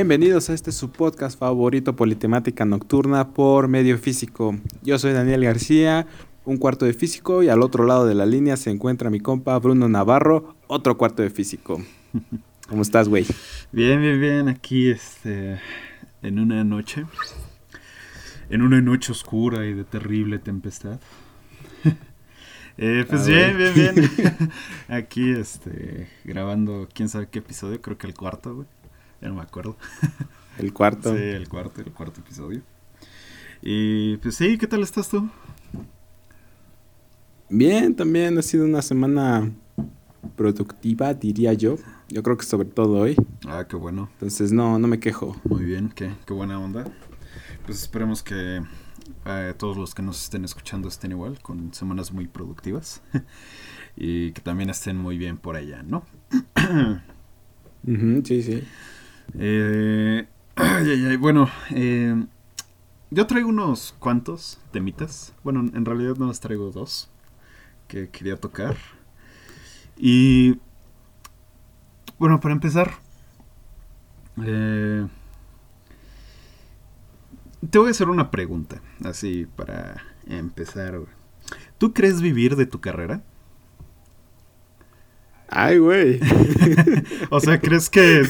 Bienvenidos a este su podcast favorito Politemática Nocturna por Medio Físico. Yo soy Daniel García, un cuarto de físico, y al otro lado de la línea se encuentra mi compa Bruno Navarro, otro cuarto de físico. ¿Cómo estás, güey? Bien, bien, bien. Aquí, este, en una noche, en una noche oscura y de terrible tempestad. Eh, pues Ah, bien, bien, bien. Aquí, este, grabando, quién sabe qué episodio, creo que el cuarto, güey. Ya no me acuerdo. El cuarto. Sí, el cuarto, el cuarto episodio. Y pues sí, ¿qué tal estás tú? Bien, también ha sido una semana productiva, diría yo. Yo creo que sobre todo hoy. Ah, qué bueno. Entonces no, no me quejo. Muy bien, qué, qué buena onda. Pues esperemos que eh, todos los que nos estén escuchando estén igual, con semanas muy productivas. y que también estén muy bien por allá, ¿no? Ujú, sí, sí. Eh, bueno, eh, yo traigo unos cuantos temitas. Bueno, en realidad no los traigo dos que quería tocar. Y bueno, para empezar, eh, te voy a hacer una pregunta, así para empezar. ¿Tú crees vivir de tu carrera? Ay, güey. O sea, ¿crees que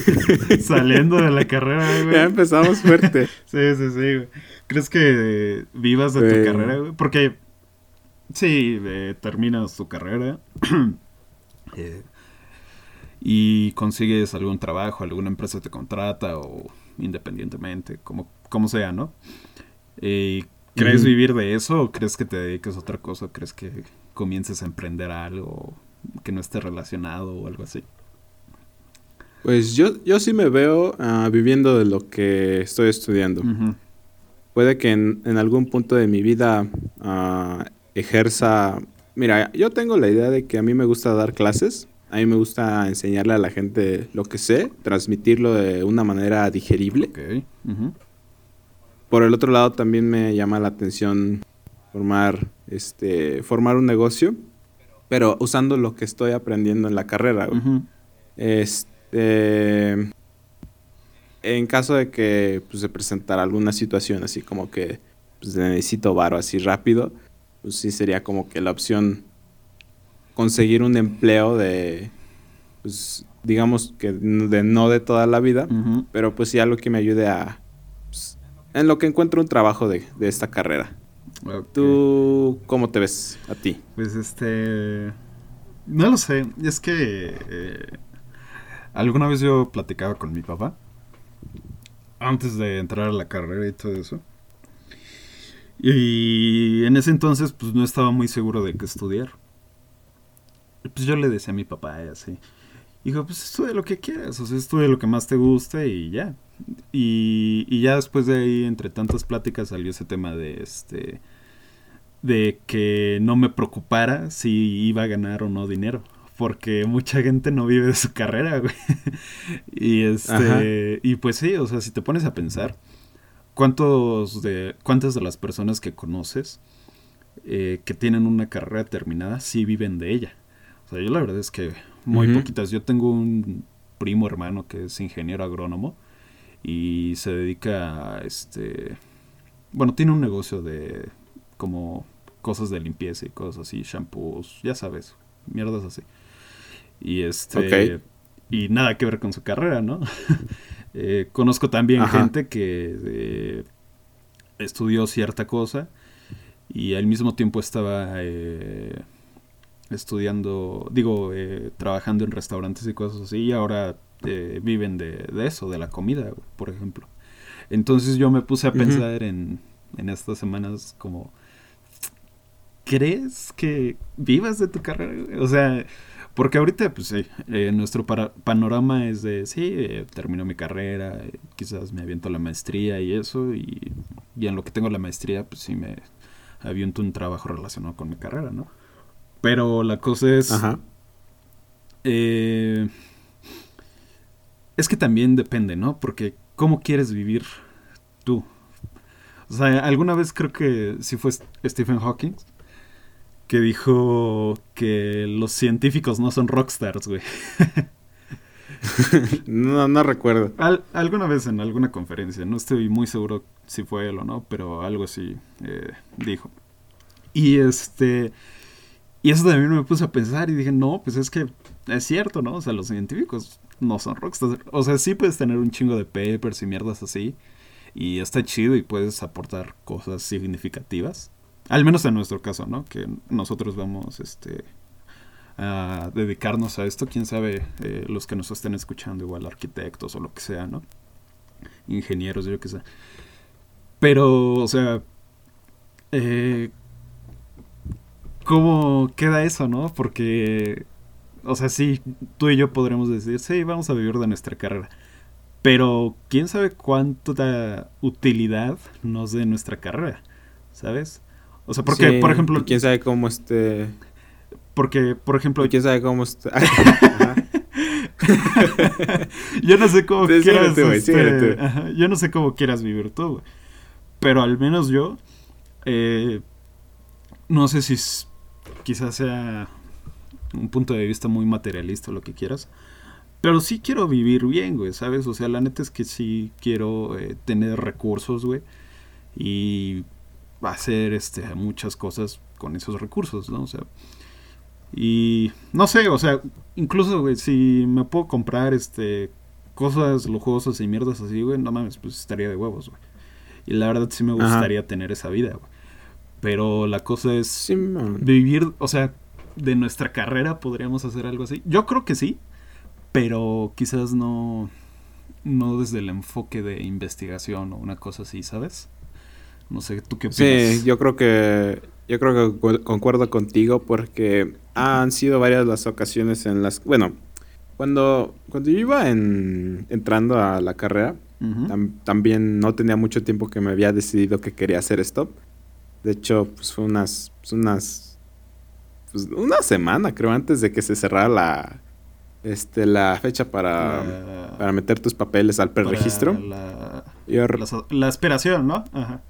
saliendo de la carrera, güey? ya empezamos fuerte. Sí, sí, sí, güey. ¿Crees que vivas de tu carrera, güey? Porque, sí, eh, terminas tu carrera eh, y consigues algún trabajo, alguna empresa te contrata o independientemente, como, como sea, ¿no? Eh, ¿Crees vivir de eso o crees que te dediques a otra cosa? ¿Crees que comiences a emprender algo que no esté relacionado o algo así? Pues yo, yo sí me veo ah, viviendo de lo que estoy estudiando. Puede que en, en algún punto de mi vida ah, ejerza... Mira, yo tengo la idea de que a mí me gusta dar clases. A mí me gusta enseñarle a la gente lo que sé, transmitirlo de una manera digerible. Por el otro lado, también me llama la atención formar, este, formar un negocio, pero usando lo que estoy aprendiendo en la carrera. güey. Este, en caso de que pues, se presentara alguna situación así como que pues, necesito varo así rápido, pues sí sería como que la opción conseguir un empleo de, pues, digamos que de no de toda la vida, pero pues sí algo que me ayude a, pues, en lo que encuentro un trabajo de, de esta carrera. Ok. ¿Tú cómo te ves a ti? Pues este. No lo sé. Es que. eh, alguna vez yo platicaba con mi papá. Antes de entrar a la carrera y todo eso. Y en ese entonces, pues no estaba muy seguro de qué estudiar. Y pues yo le decía a mi papá y así. Hijo, pues estudia lo que quieras. O sea, estudia lo que más te guste y ya. Y, y ya después de ahí, entre tantas pláticas, salió ese tema de este de que no me preocupara si iba a ganar o no dinero. Porque mucha gente no vive de su carrera, güey. y este. Ajá. Y pues sí, o sea, si te pones a pensar, ¿cuántos de. cuántas de las personas que conoces eh, que tienen una carrera terminada sí viven de ella? O sea, yo la verdad es que muy poquitas. Yo tengo un primo hermano que es ingeniero agrónomo y se dedica a este. Bueno, tiene un negocio de como cosas de limpieza y cosas así, shampoos, ya sabes, mierdas así. Y este. Ok. Y nada que ver con su carrera, ¿no? Eh, conozco también Ajá. gente que eh, estudió cierta cosa y al mismo tiempo estaba eh, estudiando, digo, eh, trabajando en restaurantes y cosas así y ahora eh, viven de, de eso, de la comida, por ejemplo. Entonces yo me puse a pensar en, en estas semanas como, ¿crees que vivas de tu carrera? O sea, porque ahorita, pues sí, eh, nuestro para- panorama es de, sí, eh, termino mi carrera, eh, quizás me aviento la maestría y eso, y, y en lo que tengo la maestría, pues sí me aviento un trabajo relacionado con mi carrera, ¿no? Pero la cosa es... Ajá. Eh, es que también depende, ¿no? Porque ¿cómo quieres vivir tú? O sea, alguna vez creo que sí fue Stephen Hawking que dijo que los científicos no son rockstars, güey. no, no recuerdo. alguna vez en alguna conferencia, no estoy muy seguro si fue él o no, pero algo así eh, dijo. Y este. Y eso también me puse a pensar y dije, no, pues es que es cierto, ¿no? O sea, los científicos no son rockstars. O sea, sí puedes tener un chingo de papers y mierdas así. Y está chido y puedes aportar cosas significativas. Al menos en nuestro caso, ¿no? Que nosotros vamos este, a dedicarnos a esto. Quién sabe, eh, los que nos estén escuchando, igual arquitectos o lo que sea, ¿no? Ingenieros, yo qué sé. Pero, o sea, eh, ¿cómo queda eso, no? Porque, o sea, sí, tú y yo podremos decir, sí, vamos a vivir de nuestra carrera. Pero, ¿quién sabe cuánta utilidad nos dé nuestra carrera? ¿Sabes? O sea, porque, por ejemplo... ¿Quién sabe cómo este... Porque, por ejemplo... ¿Quién sabe cómo yo no sé cómo quieras... Este, yo no sé cómo quieras vivir tú, güey. Pero al menos yo... Eh, no sé si quizás sea un punto de vista muy materialista o lo que quieras. Pero sí quiero vivir bien, güey, ¿sabes? O sea, la neta es que sí quiero eh, tener recursos, güey. Y hacer este, muchas cosas con esos recursos, ¿no? O sea, y no sé, o sea, incluso, güey, si me puedo comprar este cosas lujosas y mierdas así, güey, no mames, pues estaría de huevos, güey. Y la verdad sí me gustaría tener esa vida, güey. Pero la cosa es vivir, o sea, de nuestra carrera podríamos hacer algo así. Yo creo que sí, pero quizás no no desde el enfoque de investigación o una cosa así, ¿sabes? No sé, ¿tú qué opinas? Sí, yo creo que yo creo que concuerdo contigo porque han sido varias las ocasiones en las bueno, cuando cuando yo iba en, entrando a la carrera, también no tenía mucho tiempo que me había decidido que quería hacer esto. De hecho, pues fue unas pues unas pues una semana creo antes de que se cerrara la este la fecha para, para meter tus papeles al preregistro. La, la, la, esperación, ¿no? Ajá.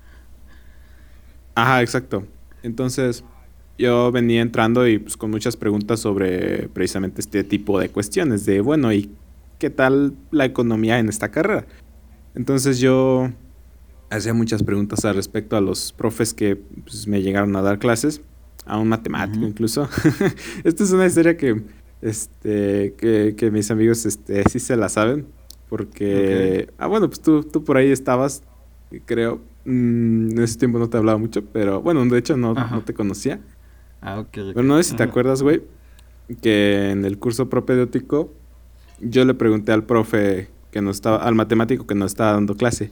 Ajá, exacto. Entonces, yo venía entrando y pues con muchas preguntas sobre precisamente este tipo de cuestiones, de bueno, ¿y qué tal la economía en esta carrera? Entonces yo hacía muchas preguntas al respecto a los profes que pues, me llegaron a dar clases, a un matemático incluso. Esta es una historia que, este, que, mis amigos este, sí se la saben, porque, ah, bueno, pues tú, tú por ahí estabas, creo, Mm, en ese tiempo no te hablaba mucho, pero bueno, de hecho no, no te conocía. Ah, ok. Pero no sé si te acuerdas, güey, que en el curso propedéutico yo le pregunté al profe que nos estaba, al matemático que nos estaba dando clase.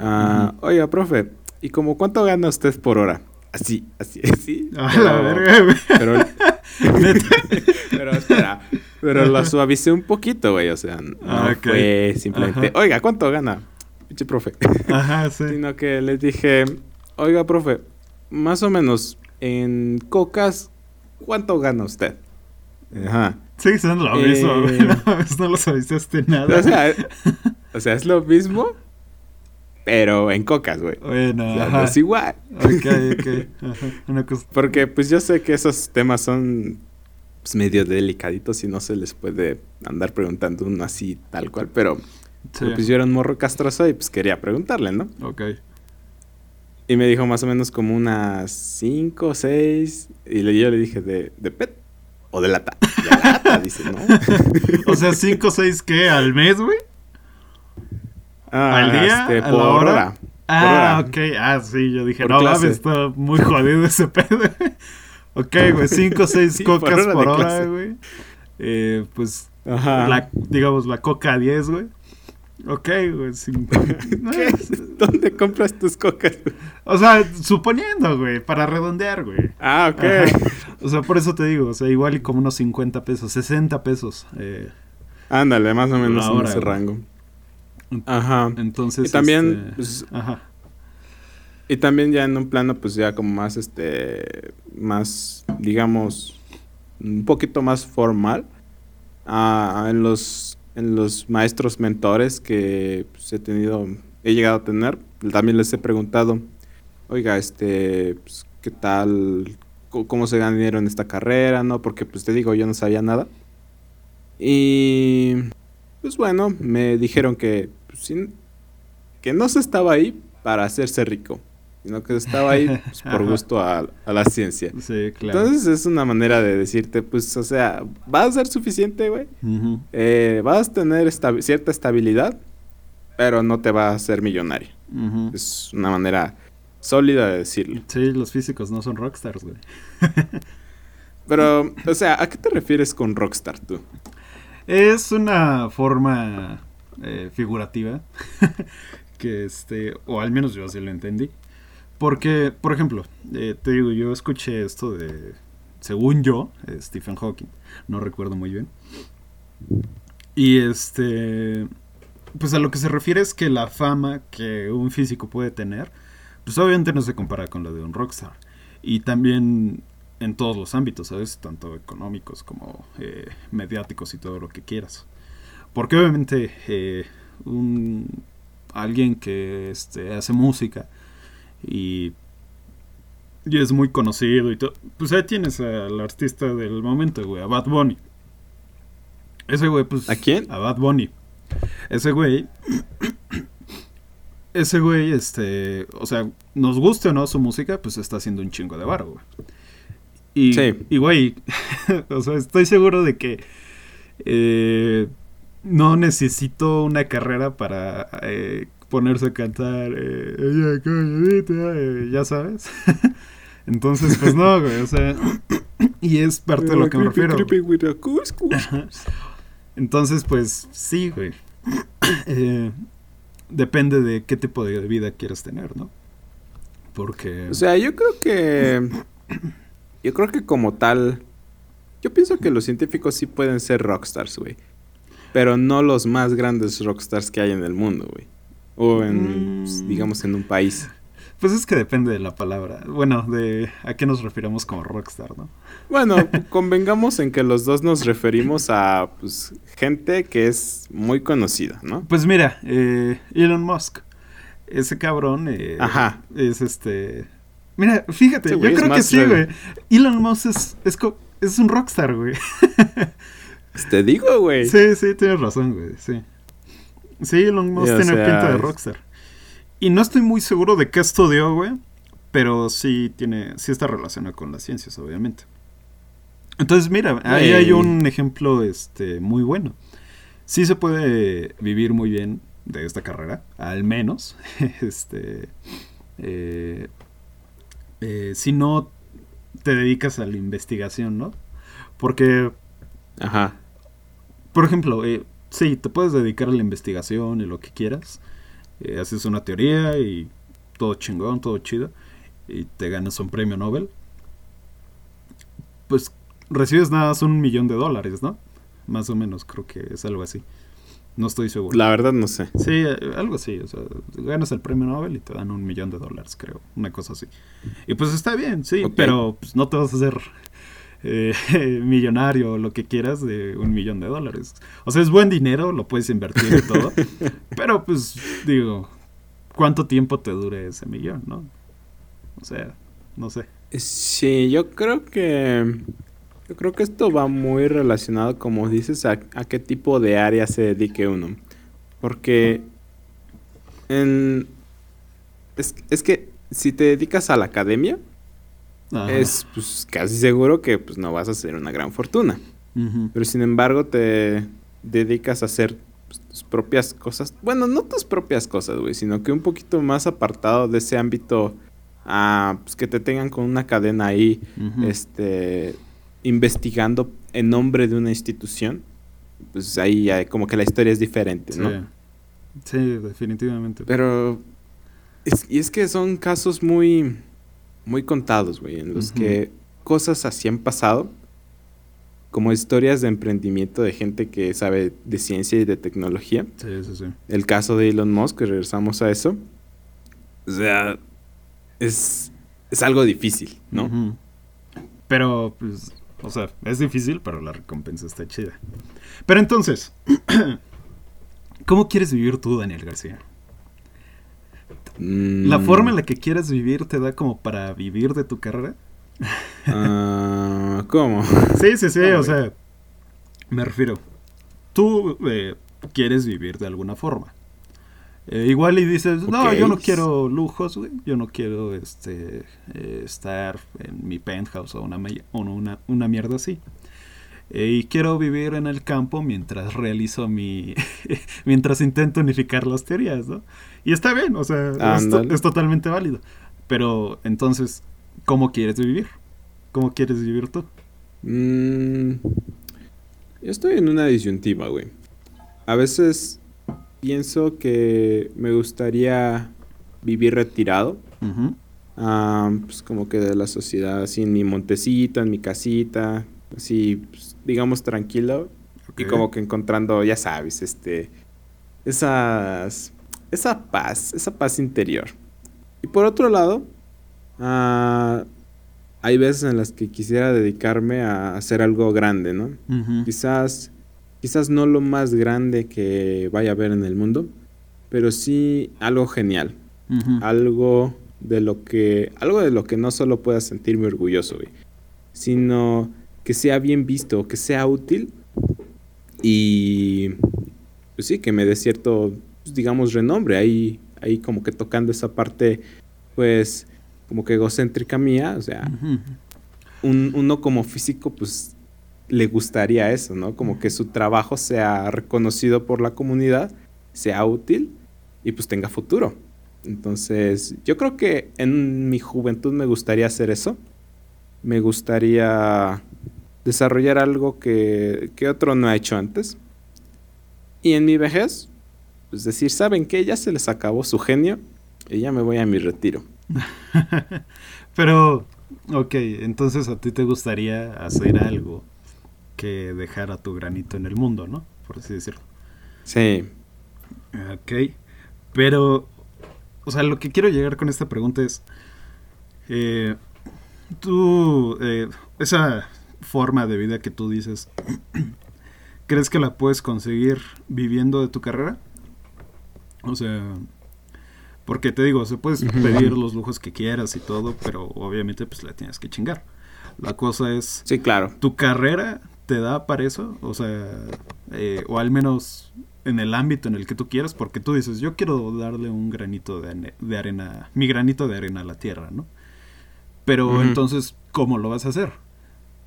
Uh, Oiga, profe, ¿y como cuánto gana usted por hora? Así, así, así. A la verga, güey. Pero, pero espera, pero lo suavicé un poquito, güey, o sea, no ah, fue simplemente, oiga, ¿cuánto gana? pinche profe. Ajá, sí. Sino que les dije, oiga, profe, más o menos en cocas, ¿cuánto gana usted? Ajá. Sigue siendo lo mismo, güey. Eh, no, lo sabiste nada. O sea, o sea, es lo mismo, pero en cocas, güey. Bueno, o sea, es igual. Ok, ok. Una cosa. Porque pues yo sé que esos temas son pues, medio delicaditos y no se les puede andar preguntando uno así tal cual, pero pues yo era un morro castroso y pues quería preguntarle, ¿no? Ok. Y me dijo más o menos como unas 5 o 6. Y yo le dije, ¿de, de pet? ¿O de lata? De lata, dice, ¿no? o sea, 5 o 6 qué? ¿Al mes, güey? Ah, ¿Al día? Este, por, hora? Ah, ok. Ah, sí, yo dije, no mames, está muy jodido ese pedo. ok, güey, 5 o 6 cocas por hora, güey. Eh, pues, La, digamos, la coca 10, güey. Ok, güey. ¿Dónde compras tus cocas? O sea, suponiendo, güey, para redondear, güey. Ah, ok. O sea, por eso te digo, o sea, igual y como unos 50 pesos, 60 pesos. Eh, Ándale, más o menos en ese rango. Ajá. Entonces. Y también. Este, pues, ajá. Y también ya en un plano, pues ya como más, este. Más, digamos. Un poquito más formal. Ah, en los en los maestros mentores que pues, he tenido, he llegado a tener, también les he preguntado, oiga, este, pues, ¿qué tal? ¿Cómo se gana dinero en esta carrera? ¿No? Porque pues te digo, yo no sabía nada. Y pues bueno, me dijeron que, pues, sin- que no se estaba ahí para hacerse rico, sino que estaba ahí pues, por gusto a, a la ciencia. Sí, claro. Entonces es una manera de decirte, pues, o sea, vas a ser suficiente, güey. Eh, vas a tener esta- cierta estabilidad, pero no te vas a hacer millonario. Es una manera sólida de decirlo. Sí, los físicos no son rockstars, güey. Pero, o sea, ¿a qué te refieres con rockstar tú? Es una forma eh, figurativa que este, o al menos yo así lo entendí. Porque, por ejemplo, eh, te digo, yo escuché esto de, según yo, eh, Stephen Hawking, no recuerdo muy bien. Y este, pues a lo que se refiere es que la fama que un físico puede tener, pues obviamente no se compara con la de un rockstar. Y también en todos los ámbitos, ¿sabes? Tanto económicos como eh, mediáticos y todo lo que quieras. Porque obviamente eh, un, alguien que este, hace música y, y es muy conocido y todo, pues ahí tienes al artista del momento, güey, a Bad Bunny. Ese güey, pues... ¿A quién? A Bad Bunny. Ese güey... Ese güey, este... O sea, nos guste o no su música, pues está haciendo un chingo de varo, güey. Y, Sí. y, güey, o sea, estoy seguro de que eh, no necesito una carrera para eh, ponerse a cantar, eh, eh, ya sabes. Entonces, pues no, güey, o sea, y es parte de lo que me refiero. Entonces, pues sí, güey. Eh, depende de qué tipo de vida quieres tener, ¿no? Porque... O sea, yo creo que. Yo creo que como tal. Yo pienso que los científicos sí pueden ser rockstars, güey. Pero no los más grandes rockstars que hay en el mundo, güey. O en, pues, Mm. digamos, en un país. Pues es que depende de la palabra. Bueno, de a qué nos referimos como rockstar, ¿no? Bueno, convengamos en que los dos nos referimos a pues, gente que es muy conocida, ¿no? Pues mira, eh, Elon Musk. Ese cabrón eh, Ajá. es este... Mira, fíjate, yo güey creo que sí, güey. Elon Musk es, es, es un rockstar, güey. Pues te digo, güey. Sí, sí, tienes razón, güey, sí. Sí, Elon Musk tiene sea, pinta de rockstar. Y no estoy muy seguro de qué estudió, güey. Pero sí tiene, sí está relacionado con las ciencias, obviamente. Entonces, mira, ahí hay un ejemplo este, muy bueno. Sí se puede vivir muy bien de esta carrera, al menos. este, eh, eh, si no te dedicas a la investigación, ¿no? Porque Ajá. por ejemplo, eh, sí, te puedes dedicar a la investigación y lo que quieras. Eh, haces una teoría y todo chingón, todo chido. Y te ganas un premio Nobel. Pues recibes nada más un millón de dólares, ¿no? Más o menos, creo que es algo así. No estoy seguro. La verdad no sé. Sí, eh, algo así. O sea, ganas el premio Nobel y te dan un millón de dólares, creo. Una cosa así. Y pues está bien, sí. Pero pues, no te vas a hacer eh, millonario o lo que quieras de un millón de dólares. O sea, es buen dinero, lo puedes invertir y todo. pero pues, digo, ¿cuánto tiempo te dure ese millón, no? O sea, no sé. Sí, yo creo que. Yo creo que esto va muy relacionado, como dices, a, a qué tipo de área se dedique uno. Porque. En, es, es que si te dedicas a la academia, Ajá. es pues, casi seguro que pues, no vas a hacer una gran fortuna. Pero sin embargo, te dedicas a hacer pues, tus propias cosas. Bueno, no tus propias cosas, güey, sino que un poquito más apartado de ese ámbito. ah, pues que te tengan con una cadena ahí, este, investigando en nombre de una institución. Pues ahí ya como que la historia es diferente, Sí. ¿no? Sí, definitivamente. Pero. es- y es que son casos muy. Muy contados, güey, en los que cosas así han pasado. Como historias de emprendimiento de gente que sabe de ciencia y de tecnología. Sí, sí, sí. El caso de Elon Musk, que regresamos a eso. O sea, es, es algo difícil, ¿no? Pero, pues, o sea, es difícil, pero la recompensa está chida. Pero entonces, ¿cómo quieres vivir tú, Daniel García? ¿La Mm, forma en la que quieres vivir te da como para vivir de tu carrera? ah, ¿Cómo? Sí, sí, sí, No, o sea, me refiero. Tú, eh, quieres vivir de alguna forma. Eh, igual y dices, no, yo no quiero lujos, güey. Yo no quiero este eh, estar en mi penthouse o una, una, una mierda así. Eh, y quiero vivir en el campo mientras realizo mi... mientras intento unificar las teorías, ¿no? Y está bien, o sea, es, totalmente válido. Pero entonces, ¿cómo quieres vivir? ¿Cómo quieres vivir tú? Mm, yo estoy en una disyuntiva, güey. A veces pienso que me gustaría vivir retirado. pues como que de la sociedad, así en mi montecito, en mi casita, así, pues, digamos, tranquilo. Y como que encontrando, ya sabes, este, esas, esa paz, esa paz interior. Y por otro lado, ah, hay veces en las que quisiera dedicarme a hacer algo grande, ¿no? Quizás quizás no lo más grande que vaya a haber en el mundo, pero sí algo genial. Algo de lo que algo de lo que no solo pueda sentirme orgulloso, sino que sea bien visto, que sea útil y pues sí, que me dé cierto, pues, digamos, renombre ahí ahí como que tocando esa parte pues como que egocéntrica mía, o sea, un, uno como físico pues le gustaría eso, ¿no? Como que su trabajo sea reconocido por la comunidad, sea útil y pues tenga futuro. Entonces, yo creo que en mi juventud me gustaría hacer eso. Me gustaría desarrollar algo que, que otro no ha hecho antes. Y en mi vejez, pues decir, ¿saben qué? Ya se les acabó su genio y ya me voy a mi retiro. Pero, ok, entonces a ti te gustaría hacer algo que dejar a tu granito en el mundo, ¿no? Por así decirlo. Sí. Ok. Pero, o sea, lo que quiero llegar con esta pregunta es, eh, tú, eh, esa forma de vida que tú dices, ¿crees que la puedes conseguir viviendo de tu carrera? O sea, porque te digo, se puedes pedir los lujos que quieras y todo, pero obviamente pues la tienes que chingar. La cosa es, sí, claro. Tu carrera te da para eso, o sea, eh, o al menos en el ámbito en el que tú quieras, porque tú dices, yo quiero darle un granito de, arena, mi granito de arena a la tierra, ¿no? Pero entonces, ¿cómo lo vas a hacer?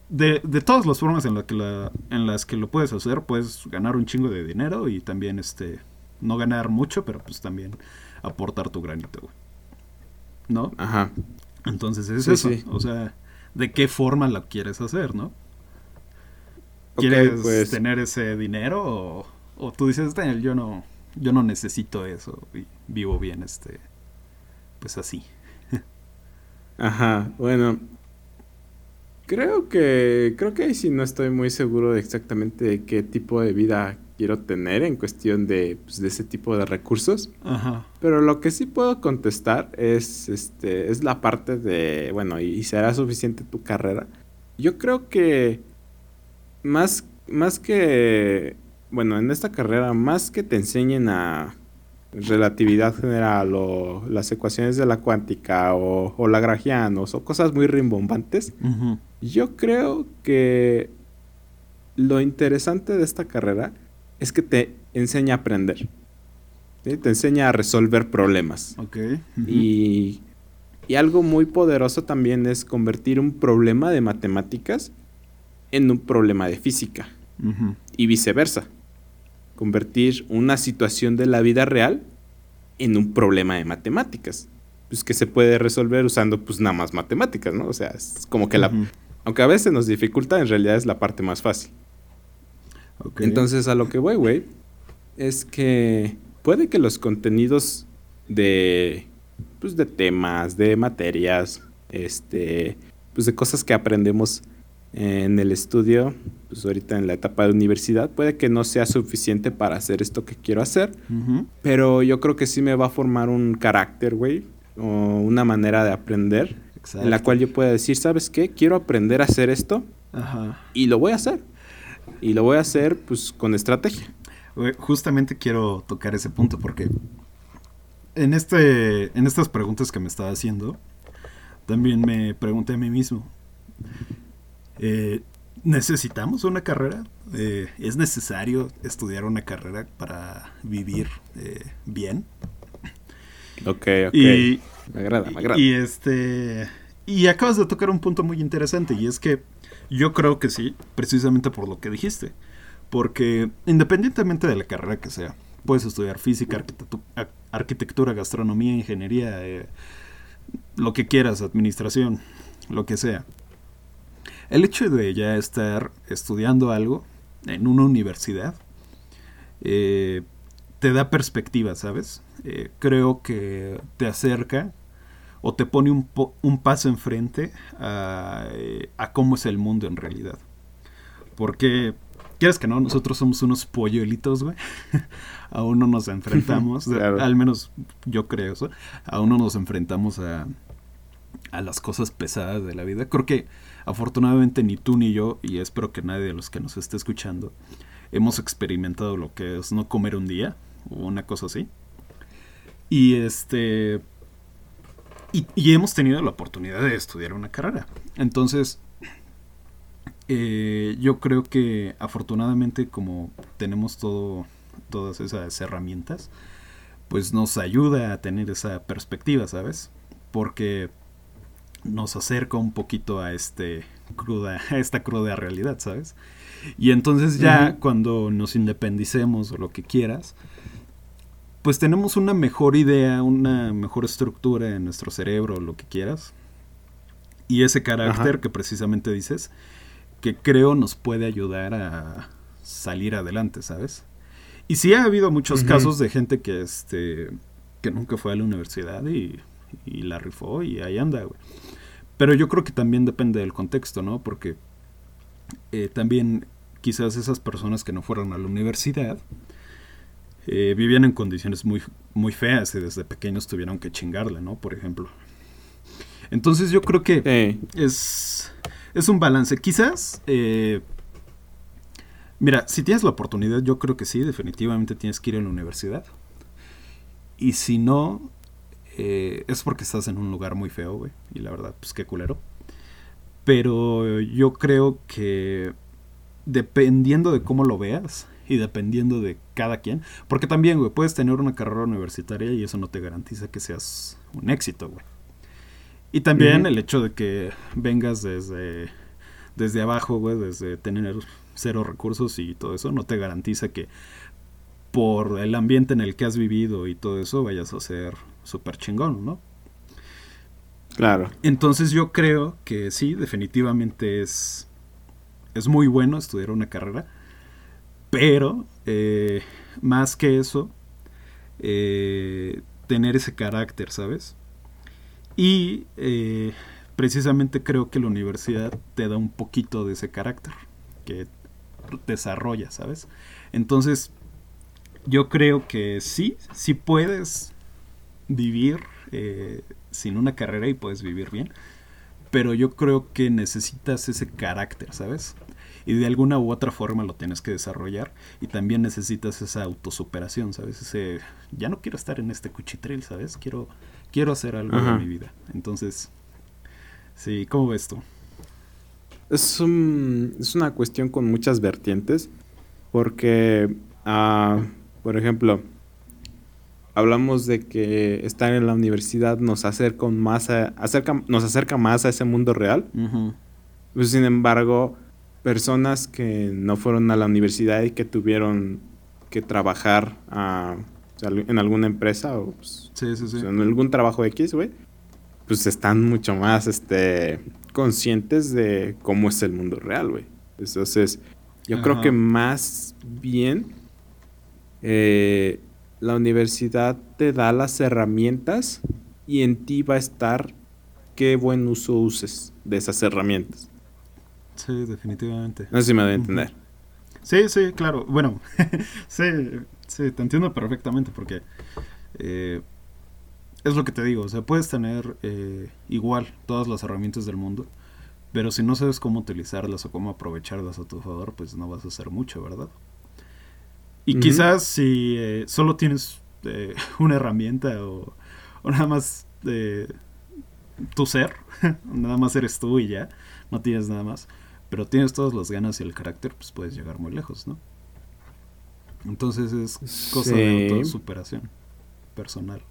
De, de todas las formas en, la que la, en las que lo puedes hacer, puedes ganar un chingo de dinero y también, este, no ganar mucho, pero pues también aportar tu granito, güey. ¿No? Ajá. Entonces es eso, o sea, ¿de qué forma lo quieres hacer, no? ¿Quieres pues. tener ese dinero o, tú dices, Daniel, yo no, yo no necesito eso y vivo bien este, pues así? Ajá, bueno, creo que, creo que ahí sí no estoy muy seguro de exactamente qué tipo de vida quiero tener en cuestión de, pues, de ese tipo de recursos. Ajá. Pero lo que sí puedo contestar es, este, es la parte de, bueno, y será suficiente tu carrera. Yo creo que más, más que, bueno, en esta carrera, más que te enseñen a relatividad general o las ecuaciones de la cuántica o, o lagrangianos o cosas muy rimbombantes, yo creo que lo interesante de esta carrera es que te enseña a aprender. Te enseña a resolver problemas. y, y algo muy poderoso también es convertir un problema de matemáticas en un problema de física. Y viceversa. Convertir una situación de la vida real en un problema de matemáticas. Pues que se puede resolver usando pues nada más matemáticas, ¿no? O sea, es como que la... Aunque a veces nos dificulta, en realidad es la parte más fácil. Entonces a lo que voy, güey, es que puede que los contenidos de... Pues de temas, de materias, este... Pues de cosas que aprendemos en el estudio, pues ahorita en la etapa de universidad, puede que no sea suficiente para hacer esto que quiero hacer, pero yo creo que sí me va a formar un carácter, güey, o una manera de aprender, en la cual yo pueda decir, ¿sabes qué? Quiero aprender a hacer esto y lo voy a hacer. Y lo voy a hacer pues con estrategia. Justamente quiero tocar ese punto porque en, este, en estas preguntas que me estaba haciendo, también me pregunté a mí mismo, eh, ¿Necesitamos una carrera? Eh, ¿Es necesario estudiar una carrera para vivir eh, bien? Ok, ok. me agrada, me agrada. Y este. Y acabas de tocar un punto muy interesante, y es que yo creo que sí, precisamente por lo que dijiste. Porque independientemente de la carrera que sea, puedes estudiar física, arquitectura, gastronomía, ingeniería, eh, lo que quieras, administración, lo que sea. El hecho de ya estar estudiando algo en una universidad eh, te da perspectiva, ¿sabes? Eh, creo que te acerca o te pone un, un paso enfrente a, eh, a, cómo es el mundo en realidad. Porque, quieres que no, nosotros somos unos polluelitos, güey. aún no nos enfrentamos, al menos yo creo eso, aún no nos enfrentamos a, a las cosas pesadas de la vida. Creo que afortunadamente ni tú ni yo, y espero que nadie de los que nos esté escuchando, hemos experimentado lo que es no comer un día o una cosa así. Y este. Y, hemos tenido la oportunidad de estudiar una carrera. Entonces, eh, yo creo que afortunadamente como tenemos todo, todas esas herramientas, pues nos ayuda a tener esa perspectiva, ¿sabes? Porque nos acerca un poquito a este cruda, a esta cruda realidad, ¿sabes? Y entonces ya cuando nos independicemos o lo que quieras, pues tenemos una mejor idea, una mejor estructura en nuestro cerebro, lo que quieras. Y ese carácter que precisamente dices, que creo nos puede ayudar a salir adelante, ¿sabes? Y sí ha habido muchos casos de gente que este que nunca fue a la universidad y y la rifó y ahí anda, güey. Pero yo creo que también depende del contexto, ¿no? Porque eh, también quizás esas personas que no fueron a la universidad eh, vivían en condiciones muy, muy feas y desde pequeños tuvieron que chingarle, ¿no? Por ejemplo. Entonces yo creo que es, es un balance. Quizás, eh, mira, si tienes la oportunidad, yo creo que sí, definitivamente tienes que ir a la universidad. Y si no, eh, es porque estás en un lugar muy feo, güey. Y la verdad, pues qué culero. Pero yo creo que dependiendo de cómo lo veas y dependiendo de cada quien, porque también, güey, puedes tener una carrera universitaria y eso no te garantiza que seas un éxito, güey. Y también el hecho de que vengas desde, desde abajo, güey, desde tener cero recursos y todo eso, no te garantiza que por el ambiente en el que has vivido y todo eso vayas a ser súper chingón, ¿no? Claro. Entonces yo creo que sí, definitivamente es, es muy bueno estudiar una carrera, pero eh, más que eso, eh, tener ese carácter, ¿sabes? Y eh, precisamente creo que la universidad te da un poquito de ese carácter que desarrolla, ¿sabes? Entonces, yo creo que sí, sí puedes vivir eh, sin una carrera y puedes vivir bien. Pero yo creo que necesitas ese carácter, ¿sabes? Y de alguna u otra forma lo tienes que desarrollar. Y también necesitas esa autosuperación, ¿sabes? Ese, ya no quiero estar en este cuchitril, ¿sabes? Quiero, quiero hacer algo en mi vida. Entonces, sí, ¿cómo ves tú? Es, es una cuestión con muchas vertientes. Porque, ah, por ejemplo, hablamos de que estar en la universidad nos acerca más a, acerca, nos acerca más a ese mundo real. pues, sin embargo, personas que no fueron a la universidad y que tuvieron que trabajar ah, en alguna empresa o pues, en algún trabajo X, güey, pues están mucho más este, conscientes de cómo es el mundo real, güey. Entonces, yo creo que más bien eh, la universidad te da las herramientas y en ti va a estar qué buen uso uses de esas herramientas. Sí, definitivamente. No sé si me voy a entender. Sí, sí, claro. Bueno, sí, sí, te entiendo perfectamente porque eh, es lo que te digo. O sea, puedes tener eh, igual todas las herramientas del mundo, pero si no sabes cómo utilizarlas o cómo aprovecharlas a tu favor, pues no vas a hacer mucho, ¿verdad? Y quizás si eh, solo tienes eh, una herramienta o, nada más tu ser, nada más eres tú y ya, no tienes nada más. pero tienes todas las ganas y el carácter, pues puedes llegar muy lejos, ¿no? Entonces es cosa de autosuperación personal.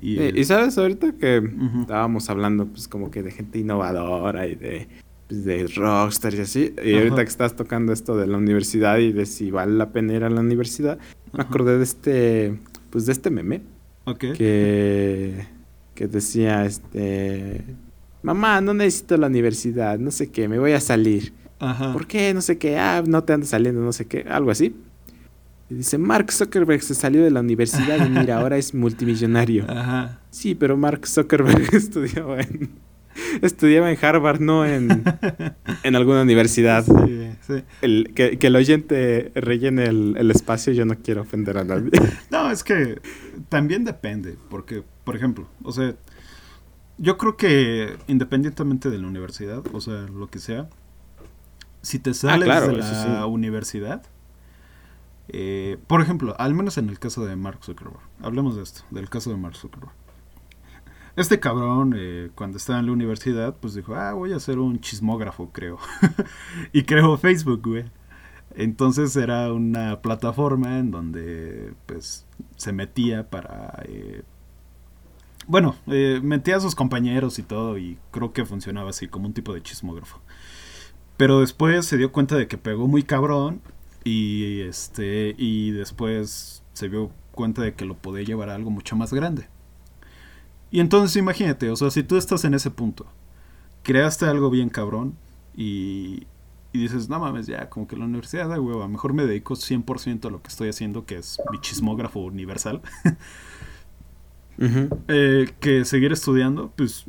Y, y, sabes, ahorita que estábamos hablando, pues como que de gente innovadora y de, de rockstar y así, y ahorita que estás tocando esto de la universidad y de si vale la pena ir a la universidad, me acordé de este, pues de este meme. Que, que decía, este, mamá, no necesito la universidad, no sé qué, me voy a salir. Ajá. ¿Por qué? No sé qué, ah, no te andas saliendo, no sé qué, algo así. Y dice, Mark Zuckerberg se salió de la universidad y mira, ahora es multimillonario. Ajá. Sí, pero Mark Zuckerberg estudiaba en, estudiaba en Harvard, no en, en alguna universidad. Sí, sí. El, que, que, el oyente rellene el, el, espacio, yo no quiero ofender a nadie. No, es que también depende, porque, por ejemplo, o sea, yo creo que independientemente de la universidad, o sea, lo que sea, si te sales ah, de la universidad, eh, por ejemplo, al menos en el caso de Mark Zuckerberg, hablemos de esto, del caso de Mark Zuckerberg. Este cabrón, eh, cuando estaba en la universidad, pues dijo, ah, voy a ser un chismógrafo, creo. y creo Facebook, güey. Entonces era una plataforma en donde, pues, se metía para... Eh, bueno, metía a sus compañeros y todo, y creo que funcionaba así, como un tipo de chismógrafo. Pero después se dio cuenta de que pegó muy cabrón y este y después se dio cuenta de que lo podía llevar a algo mucho más grande. Y entonces imagínate, o sea, si tú estás en ese punto, creaste algo bien cabrón y, y dices, no mames, ya, como que la universidad da hueva, mejor me dedico 100% a lo que estoy haciendo, que es mi chismógrafo universal. Eh, que seguir estudiando, pues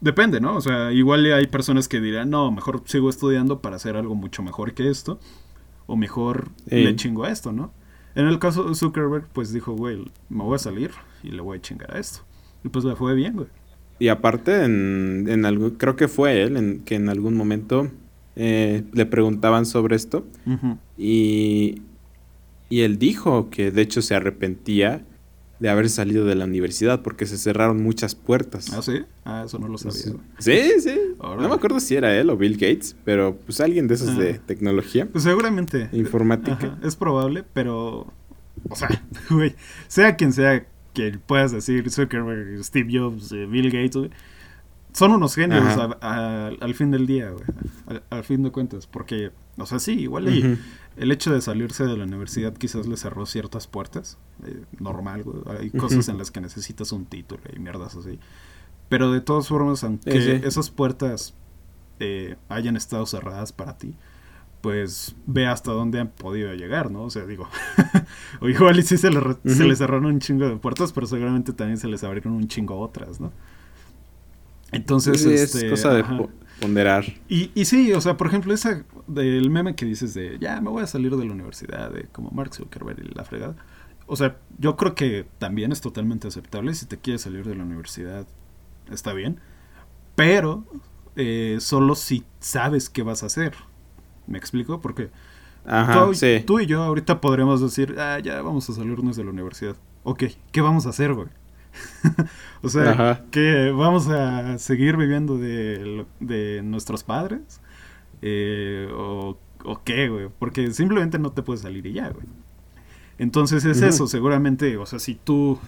Depende, ¿no? O sea, igual hay personas que dirán, no, mejor sigo estudiando para hacer algo mucho mejor que esto. O mejor le chingo a esto, ¿no? En el caso de Zuckerberg, pues dijo, güey, me voy a salir y le voy a chingar a esto. Y pues le fue bien, güey. Y aparte, en, en algo, creo que fue él en, que en algún momento eh, le preguntaban sobre esto. y, y él dijo que de hecho se arrepentía de haber salido de la universidad porque se cerraron muchas puertas. ¿Ah, sí? Ah, eso no lo sabía. Sí, sí. No me acuerdo si era él o Bill Gates, pero pues alguien de esos de ah. tecnología. Pues seguramente. Informática. es probable, pero. O sea, güey, sea quien sea que puedas decir Zuckerberg, Steve Jobs, eh, Bill Gates, güey, son unos genios al fin del día, güey. Al, fin de cuentas, porque, o sea, sí, igual el hecho de salirse de la universidad quizás le cerró ciertas puertas. Eh, normal, güey. Hay cosas en las que necesitas un título y mierdas así. Pero de todas formas, aunque esas puertas eh, hayan estado cerradas para ti, pues ve hasta dónde han podido llegar, ¿no? O sea, digo, o igual y sí se le, se le cerraron un chingo de puertas, pero seguramente también se les abrieron un chingo otras, ¿no? Entonces, es este, cosa de ponderar. Y, y sí, o sea, por ejemplo, esa del meme que dices de ya me voy a salir de la universidad, de como Mark Zuckerberg y la fregada. O sea, yo creo que también es totalmente aceptable si te quieres salir de la universidad, está bien. Pero eh, solo si sabes qué vas a hacer. ¿Me explico? Porque tú, tú, y yo ahorita podríamos decir, ah, ya vamos a salirnos de la universidad. Ok, ¿qué vamos a hacer, güey? o sea, que vamos a seguir viviendo de, de nuestros padres. Eh, o, o, qué, güey. Porque simplemente no te puedes salir y ya, güey. Entonces es eso, seguramente. O sea, si tú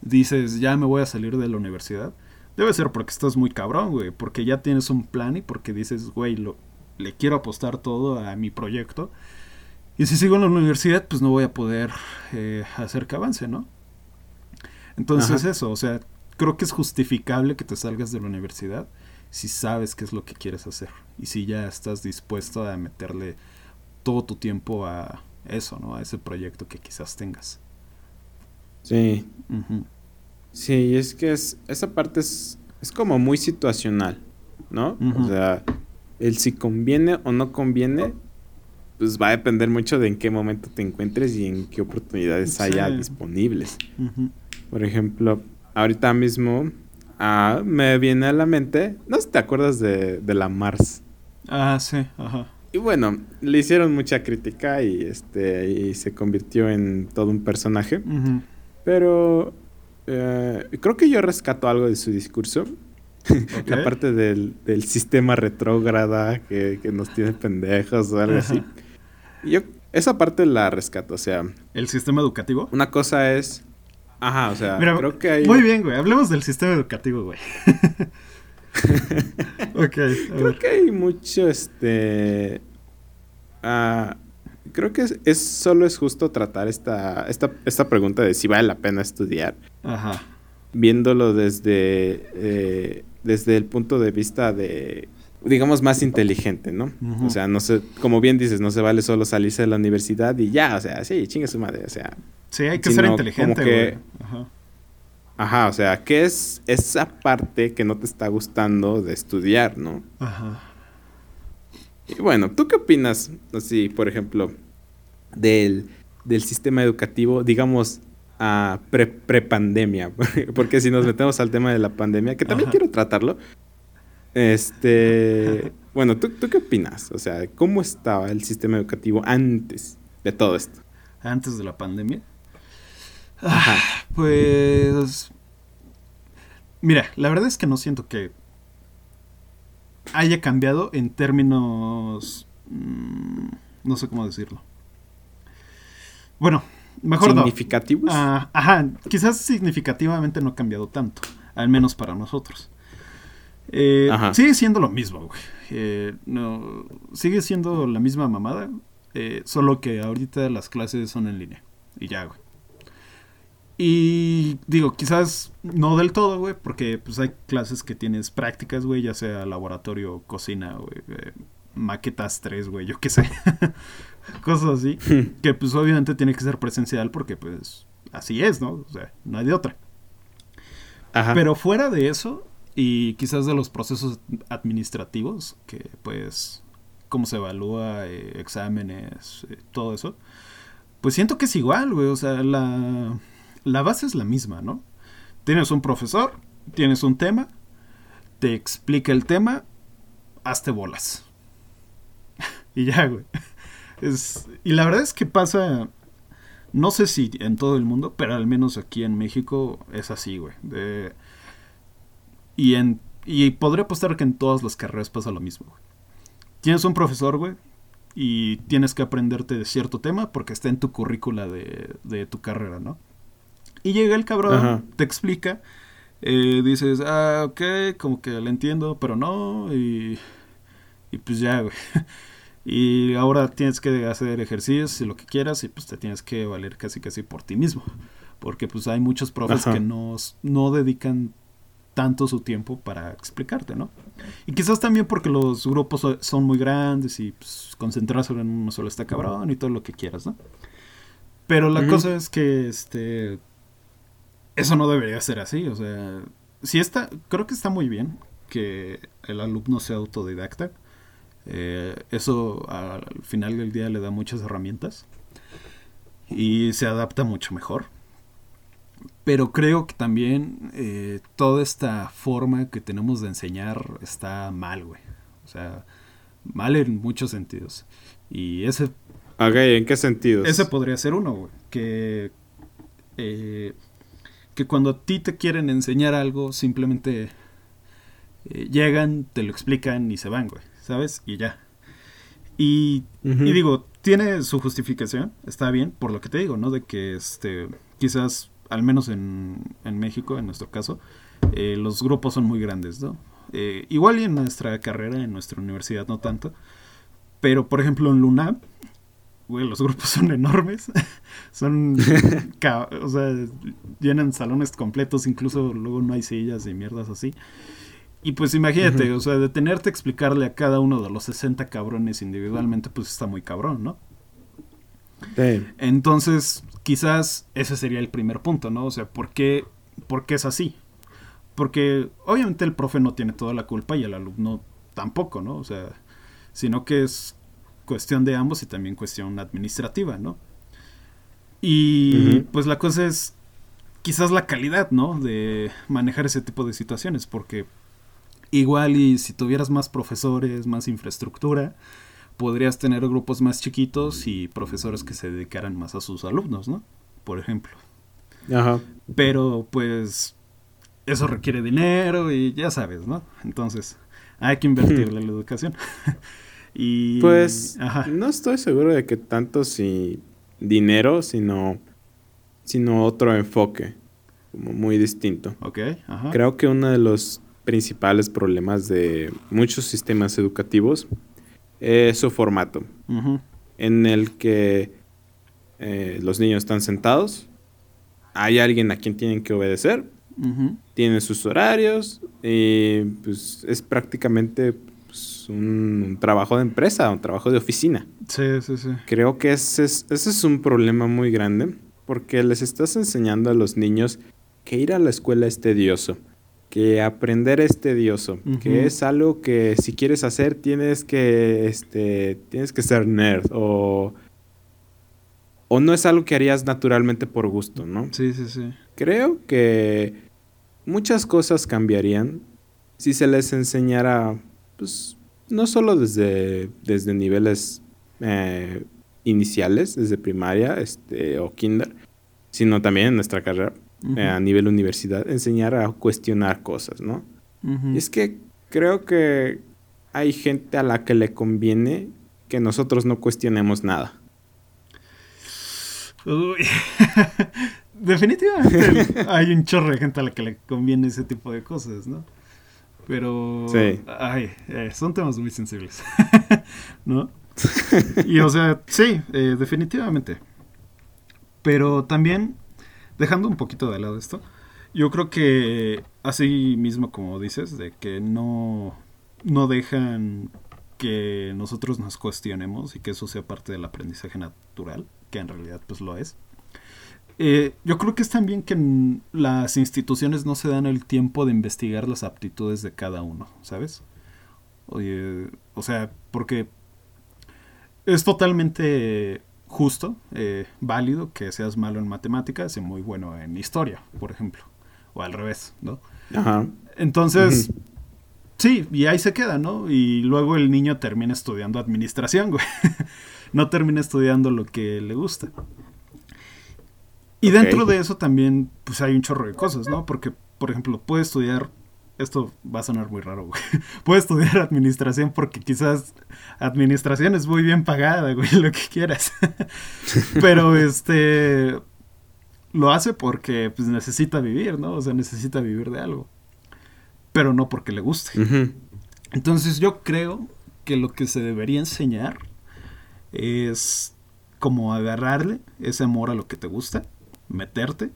dices, ya me voy a salir de la universidad, debe ser porque estás muy cabrón, güey. Porque ya tienes un plan y porque dices, güey, lo, le quiero apostar todo a mi proyecto. Y si sigo en la universidad, pues no voy a poder eh, hacer que avance, ¿no? Entonces eso, o sea, creo que es justificable que te salgas de la universidad si sabes qué es lo que quieres hacer y si ya estás dispuesto a meterle todo tu tiempo a eso, ¿no? A ese proyecto que quizás tengas. Sí. Sí, es que es, esa parte es, es como muy situacional, ¿no? O sea, el si conviene o no conviene, pues va a depender mucho de en qué momento te encuentres y en qué oportunidades haya disponibles. Por ejemplo, ahorita mismo ah, me viene a la mente, no sé si te acuerdas de, de la Mars. Ah, sí, ajá. Y bueno, le hicieron mucha crítica y este y se convirtió en todo un personaje. Pero eh, creo que yo rescato algo de su discurso. la parte del, del sistema retrógrada que, que, nos tiene pendejos o algo así. Yo esa parte la rescato, o sea... ¿El sistema educativo? Una cosa es... Ajá, o sea, creo que hay... Muy bien, güey, hablemos del sistema educativo, güey. ok. Creo que hay mucho, este... Ah, creo que es, solo es justo tratar esta, esta, esta pregunta de si vale la pena estudiar. Ajá. Viéndolo desde, eh, desde el punto de vista de, digamos, más inteligente, ¿no? O sea, no sé, como bien dices, no se vale solo salirse de la universidad y ya, o sea, sí, chingue su madre, o sea. Sí, hay que ser inteligente, Ajá. Ajá, o sea, ¿qué es esa parte que no te está gustando de estudiar, no? Ajá. Y bueno, ¿tú qué opinas, así, por ejemplo, del, del sistema educativo, digamos, a pre-pandemia? Porque si nos metemos al tema de la pandemia, que también quiero tratarlo, este, bueno, ¿tú, ¿tú qué opinas? O sea, ¿cómo estaba el sistema educativo antes de todo esto? Antes de la pandemia. Ah, pues... Mira, la verdad es que no siento que haya cambiado en términos... Mm, no sé cómo decirlo. Bueno, mejor ¿Significativos? Ah, ajá, quizás significativamente no ha cambiado tanto, al menos para nosotros. Eh, sigue siendo lo mismo, güey. Eh, no, sigue siendo la misma mamada, eh, solo que ahorita las clases son en línea. Y ya, güey. Y digo, quizás no del todo, güey, porque pues hay clases que tienes prácticas, güey, ya sea laboratorio, cocina, güey, maquetas 3, güey, yo qué sé. Cosas así. que pues obviamente tiene que ser presencial porque pues así es, ¿no? O sea, no hay de otra. Ajá. Pero fuera de eso, y quizás de los procesos administrativos, que pues cómo se evalúa, eh, exámenes, eh, todo eso, pues siento que es igual, güey, o sea, la la base es la misma, ¿no? Tienes un profesor, tienes un tema, te explica el tema, hazte bolas. y ya, güey. Y la verdad es que pasa, no sé si en todo el mundo, pero al menos aquí en México es así, güey. y, en, y podría apostar que en todas las carreras pasa lo mismo, güey. Tienes un profesor, güey, y tienes que aprenderte de cierto tema porque está en tu currícula de, de tu carrera, ¿no? Y llega el cabrón, te explica, eh, dices, ah, ok, como que le entiendo, pero no, y, y pues ya, güey. Y ahora tienes que hacer ejercicios y lo que quieras y pues te tienes que valer casi casi por ti mismo. Porque pues hay muchos profes que no, no dedican tanto su tiempo para explicarte, ¿no? Y quizás también porque los grupos son muy grandes y pues, concentrarse en uno solo está cabrón y todo lo que quieras, ¿no? Pero la cosa es que este eso no debería ser así, o sea, si está, creo que está muy bien que el alumno sea autodidacta. Eh, eso al final del día le da muchas herramientas y se adapta mucho mejor. Pero creo que también eh, toda esta forma que tenemos de enseñar está mal, güey. O sea, mal en muchos sentidos. Y ese... Ok, ¿en qué sentidos? Ese podría ser uno, güey. Que eh, que cuando a ti te quieren enseñar algo, simplemente eh, llegan, te lo explican y se van, güey, ¿sabes? Y ya. Y, digo, tiene su justificación, está bien, por lo que te digo, ¿no? De que este, quizás, al menos en, en México, en nuestro caso, eh, los grupos son muy grandes, ¿no? Eh, igual y en nuestra carrera, en nuestra universidad, no tanto. Pero, por ejemplo, en LUNAP, güey, los grupos son enormes. son, o sea, llenan salones completos, incluso luego no hay sillas y mierdas así. Y pues imagínate, o sea, detenerte a explicarle a cada uno de los 60 cabrones individualmente, pues está muy cabrón, ¿no? Entonces, quizás ese sería el primer punto, ¿no? O sea, ¿por qué, ¿por qué es así? Porque obviamente el profe no tiene toda la culpa y el alumno tampoco, ¿no? O sea, sino que es cuestión de ambos y también cuestión administrativa, ¿no? Y pues la cosa es quizás la calidad, ¿no? De manejar ese tipo de situaciones, porque igual y si tuvieras más profesores, más infraestructura, podrías tener grupos más chiquitos y profesores que se dedicaran más a sus alumnos, ¿no? Por ejemplo. Ajá. Pero pues eso requiere dinero y ya sabes, ¿no? Entonces, hay que invertirle en la educación. y pues no estoy seguro de que tanto si dinero, sino sino otro enfoque como muy distinto. Ok, ajá. Creo que uno de los principales problemas de muchos sistemas educativos es su formato, en el que eh, los niños están sentados, hay alguien a quien tienen que obedecer, tienen sus horarios y pues es prácticamente pues, un, trabajo de empresa, un trabajo de oficina. Sí, sí, sí. Creo que ese es, ese es un problema muy grande porque les estás enseñando a los niños que ir a la escuela es tedioso, que aprender es tedioso, que es algo que si quieres hacer tienes que, este, tienes que ser nerd o, o no es algo que harías naturalmente por gusto, ¿no? Sí, sí, sí. Creo que muchas cosas cambiarían si se les enseñara, pues, no solo desde, desde niveles eh, iniciales, desde primaria este, o kinder, sino también en nuestra carrera eh, a nivel universidad, enseñar a cuestionar cosas, ¿no? Y es que creo que hay gente a la que le conviene que nosotros no cuestionemos nada. Definitivamente hay un chorro de gente a la que le conviene ese tipo de cosas, ¿no? Pero. Sí. Ay, eh, son temas muy sensibles. ¿No? y o sea, sí, eh, definitivamente. Pero también dejando un poquito de lado esto, yo creo que así mismo como dices, de que no, no dejan que nosotros nos cuestionemos y que eso sea parte del aprendizaje natural, que en realidad pues lo es. Eh, yo creo que es también que las instituciones no se dan el tiempo de investigar las aptitudes de cada uno, ¿sabes? Oye, o sea, porque es totalmente justo, eh, válido que seas malo en matemáticas y muy bueno en historia, por ejemplo. O al revés, ¿no? Ajá. Entonces, sí, y ahí se queda, ¿no? Y luego el niño termina estudiando administración, güey. no termina estudiando lo que le gusta. Y dentro de eso también, pues hay un chorro de cosas, ¿no? Porque, por ejemplo, puede estudiar esto va a sonar muy raro, güey. Puede estudiar administración porque quizás administración es muy bien pagada, güey, lo que quieras. Pero este lo hace porque pues necesita vivir, ¿no? O sea, necesita vivir de algo. Pero no porque le guste. Entonces yo creo que lo que se debería enseñar es como agarrarle ese amor a lo que te gusta, meterte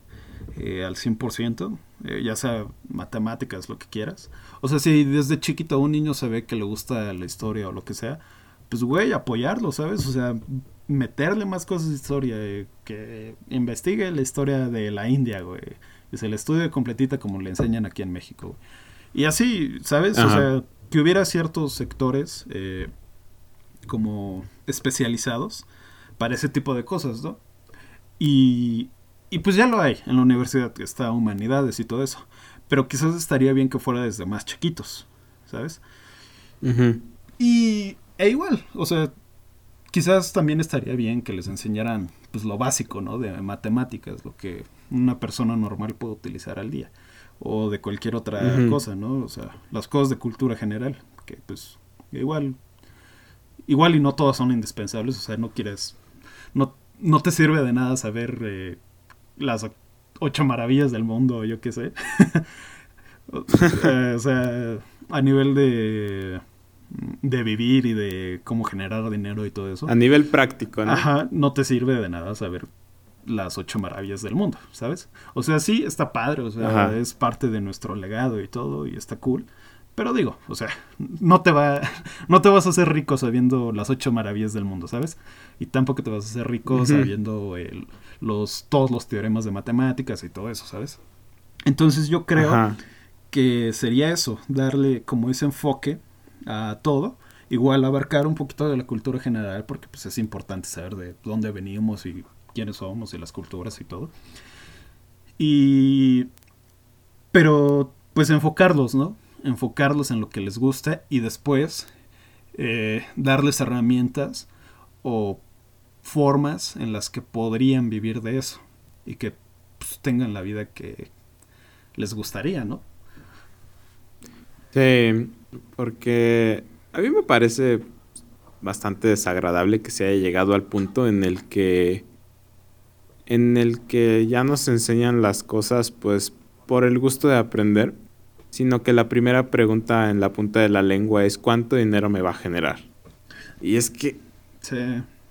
eh, al 100%, eh, ya sea matemáticas, lo que quieras. O sea, si desde chiquito un niño se ve que le gusta la historia o lo que sea, pues güey, apoyarlo, ¿sabes? O sea, meterle más cosas de historia, eh, que investigue la historia de la India, güey. Y se le estudie completita como le enseñan aquí en México. Y así, ¿sabes? O sea, que hubiera ciertos sectores eh, como especializados para ese tipo de cosas, ¿no? Y y pues ya lo hay en la universidad, que está humanidades y todo eso. Pero quizás estaría bien que fuera desde más chiquitos, ¿sabes? Y e igual, o sea, quizás también estaría bien que les enseñaran pues lo básico, ¿no? De matemáticas, lo que una persona normal puede utilizar al día. O de cualquier otra cosa, ¿no? O sea, las cosas de cultura general, que pues igual, igual y no todas son indispensables, o sea, no quieres, no, no te sirve de nada saber eh, las ocho maravillas del mundo, yo qué sé. Eh, o sea, a nivel de, de vivir y de cómo generar dinero y todo eso. A nivel práctico, ¿no? Ajá, no te sirve de nada saber las ocho maravillas del mundo, ¿sabes? O sea, sí, está padre, o sea, es parte de nuestro legado y todo, y está cool. Pero digo, o sea, no te va, no te vas a hacer rico sabiendo las ocho maravillas del mundo, ¿sabes? Y tampoco te vas a hacer rico sabiendo el, los, todos los teoremas de matemáticas y todo eso, ¿sabes? Entonces yo creo que sería eso, darle como ese enfoque a todo. Igual abarcar un poquito de la cultura general, porque pues es importante saber de dónde venimos y quiénes somos y las culturas y todo. Y... Pero pues enfocarlos, ¿no? Enfocarlos en lo que les gusta y después eh, darles herramientas o formas en las que podrían vivir de eso y que pues, tengan la vida que les gustaría, ¿no? Sí, porque a mí me parece bastante desagradable que se haya llegado al punto en el que en el que ya nos enseñan las cosas pues por el gusto de aprender, sino que la primera pregunta en la punta de la lengua es ¿cuánto dinero me va a generar? Y es que Sí.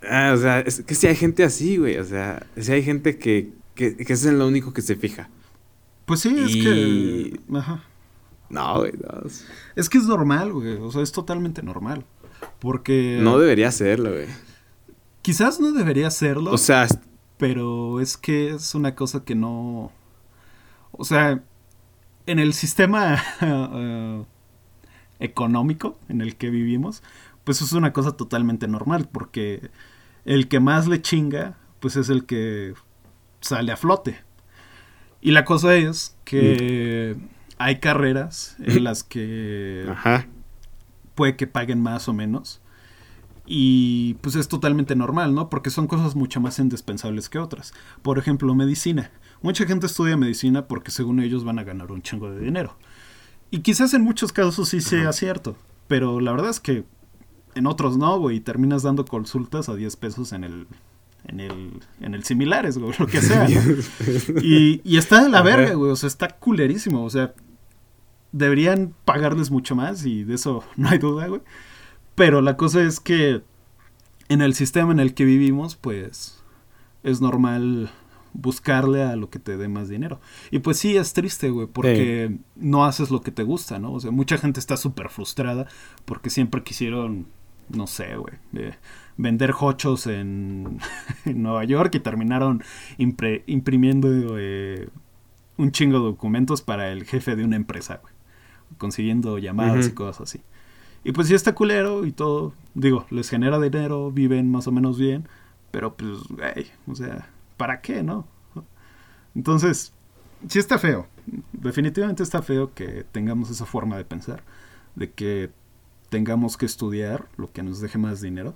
ah, o sea, es que si hay gente así, güey, o sea, si hay gente que, que, que es en lo único que se fija. Pues sí, es que ajá. No, güey, no, es- que es normal, güey, o sea, es totalmente normal. Porque no debería serlo, güey. quizás no debería serlo. O sea, pero es que es una cosa que no... O sea, en el sistema eh, económico en el que vivimos, pues es una cosa totalmente normal, porque el que más le chinga, pues es el que sale a flote. Y la cosa es que hay carreras en las que ajá. puede que paguen más o menos. Y pues es totalmente normal, ¿no? Porque son cosas mucho más indispensables que otras. Por ejemplo, medicina. Mucha gente estudia medicina porque según ellos van a ganar un chingo de dinero. Y quizás en muchos casos sí sea cierto. Pero la verdad es que en otros no, güey. Y terminas dando consultas a 10 pesos en el... En el, en el similares, güey, lo que sea. ¿no? Y, y está de la verga, güey. O sea, está culerísimo. O sea, deberían pagarles mucho más y de eso no hay duda, güey. Pero la cosa es que en el sistema en el que vivimos, pues es normal buscarle a lo que te dé más dinero. Y pues sí, es triste, güey, porque no haces lo que te gusta, ¿no? O sea, mucha gente está súper frustrada porque siempre quisieron, no sé, güey, eh, vender hochos en, en Nueva York y terminaron impre- imprimiendo eh, un chingo de documentos para el jefe de una empresa, güey. Consiguiendo llamadas y cosas así. Y pues sí está culero y todo. Digo, les genera dinero, viven más o menos bien. Pero pues, güey, o sea, ¿para qué, no? Entonces, sí está feo. Definitivamente está feo que tengamos esa forma de pensar. De que tengamos que estudiar lo que nos deje más dinero.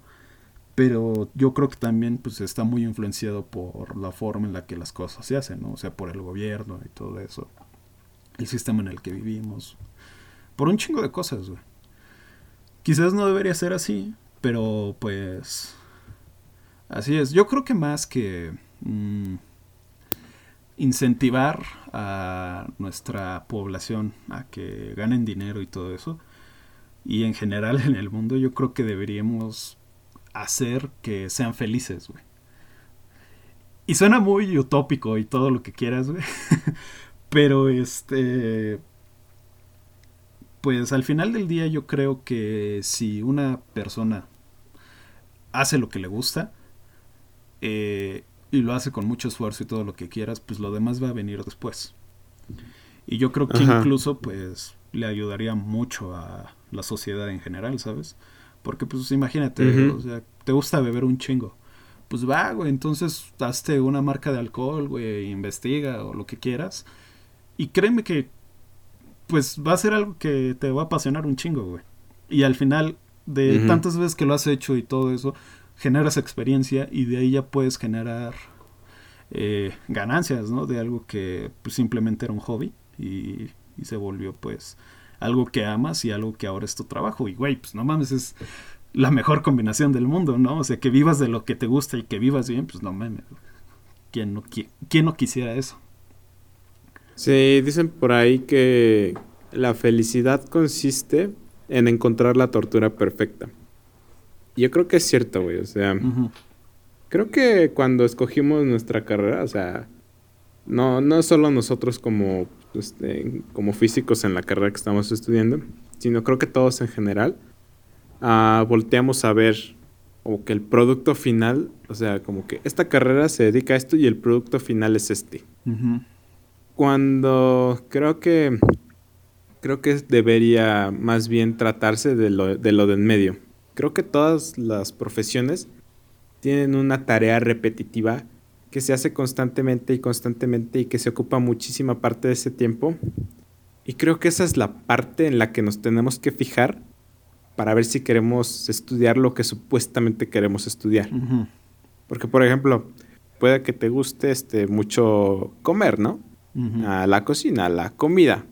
Pero yo creo que también pues está muy influenciado por la forma en la que las cosas se hacen, ¿no? O sea, por el gobierno y todo eso. El sistema en el que vivimos. Por un chingo de cosas, güey. Quizás no debería ser así, pero pues... Así es. Yo creo que más que mm, incentivar a nuestra población a que ganen dinero y todo eso, y en general en el mundo, yo creo que deberíamos hacer que sean felices, güey. Y suena muy utópico y todo lo que quieras. Pero este... Pues al final del día yo creo que si una persona hace lo que le gusta eh, y lo hace con mucho esfuerzo y todo lo que quieras, pues lo demás va a venir después. Y yo creo que Ajá. incluso pues le ayudaría mucho a la sociedad en general, ¿sabes? Porque pues imagínate, Ujú. o sea, te gusta beber un chingo. Pues va, güey, entonces hazte una marca de alcohol, güey, investiga o lo que quieras. Y créeme que pues va a ser algo que te va a apasionar un chingo, güey. Y al final, de tantas veces que lo has hecho y todo eso, generas experiencia y de ahí ya puedes generar eh, ganancias, ¿no? De algo que pues, simplemente era un hobby y, se volvió pues algo que amas y algo que ahora es tu trabajo. Y güey, pues no mames, es la mejor combinación del mundo, ¿no? O sea, que vivas de lo que te gusta y que vivas bien, pues no mames. ¿Quién no, qui- quién no quisiera eso? Sí, dicen por ahí que la felicidad consiste en encontrar la tortura perfecta. Yo creo que es cierto, güey. O sea, creo que cuando escogimos nuestra carrera, o sea, no, no solo nosotros como, este, como físicos en la carrera que estamos estudiando, sino creo que todos en general, ah, volteamos a ver como que el producto final, o sea, como que esta carrera se dedica a esto y el producto final es este cuando creo que creo que debería más bien tratarse de lo de lo de en medio. Creo que todas las profesiones tienen una tarea repetitiva que se hace constantemente y constantemente y que se ocupa muchísima parte de ese tiempo. Y creo que esa es la parte en la que nos tenemos que fijar para ver si queremos estudiar lo que supuestamente queremos estudiar. Porque, por ejemplo, puede que te guste este, mucho comer, ¿no? a la cocina, a la comida.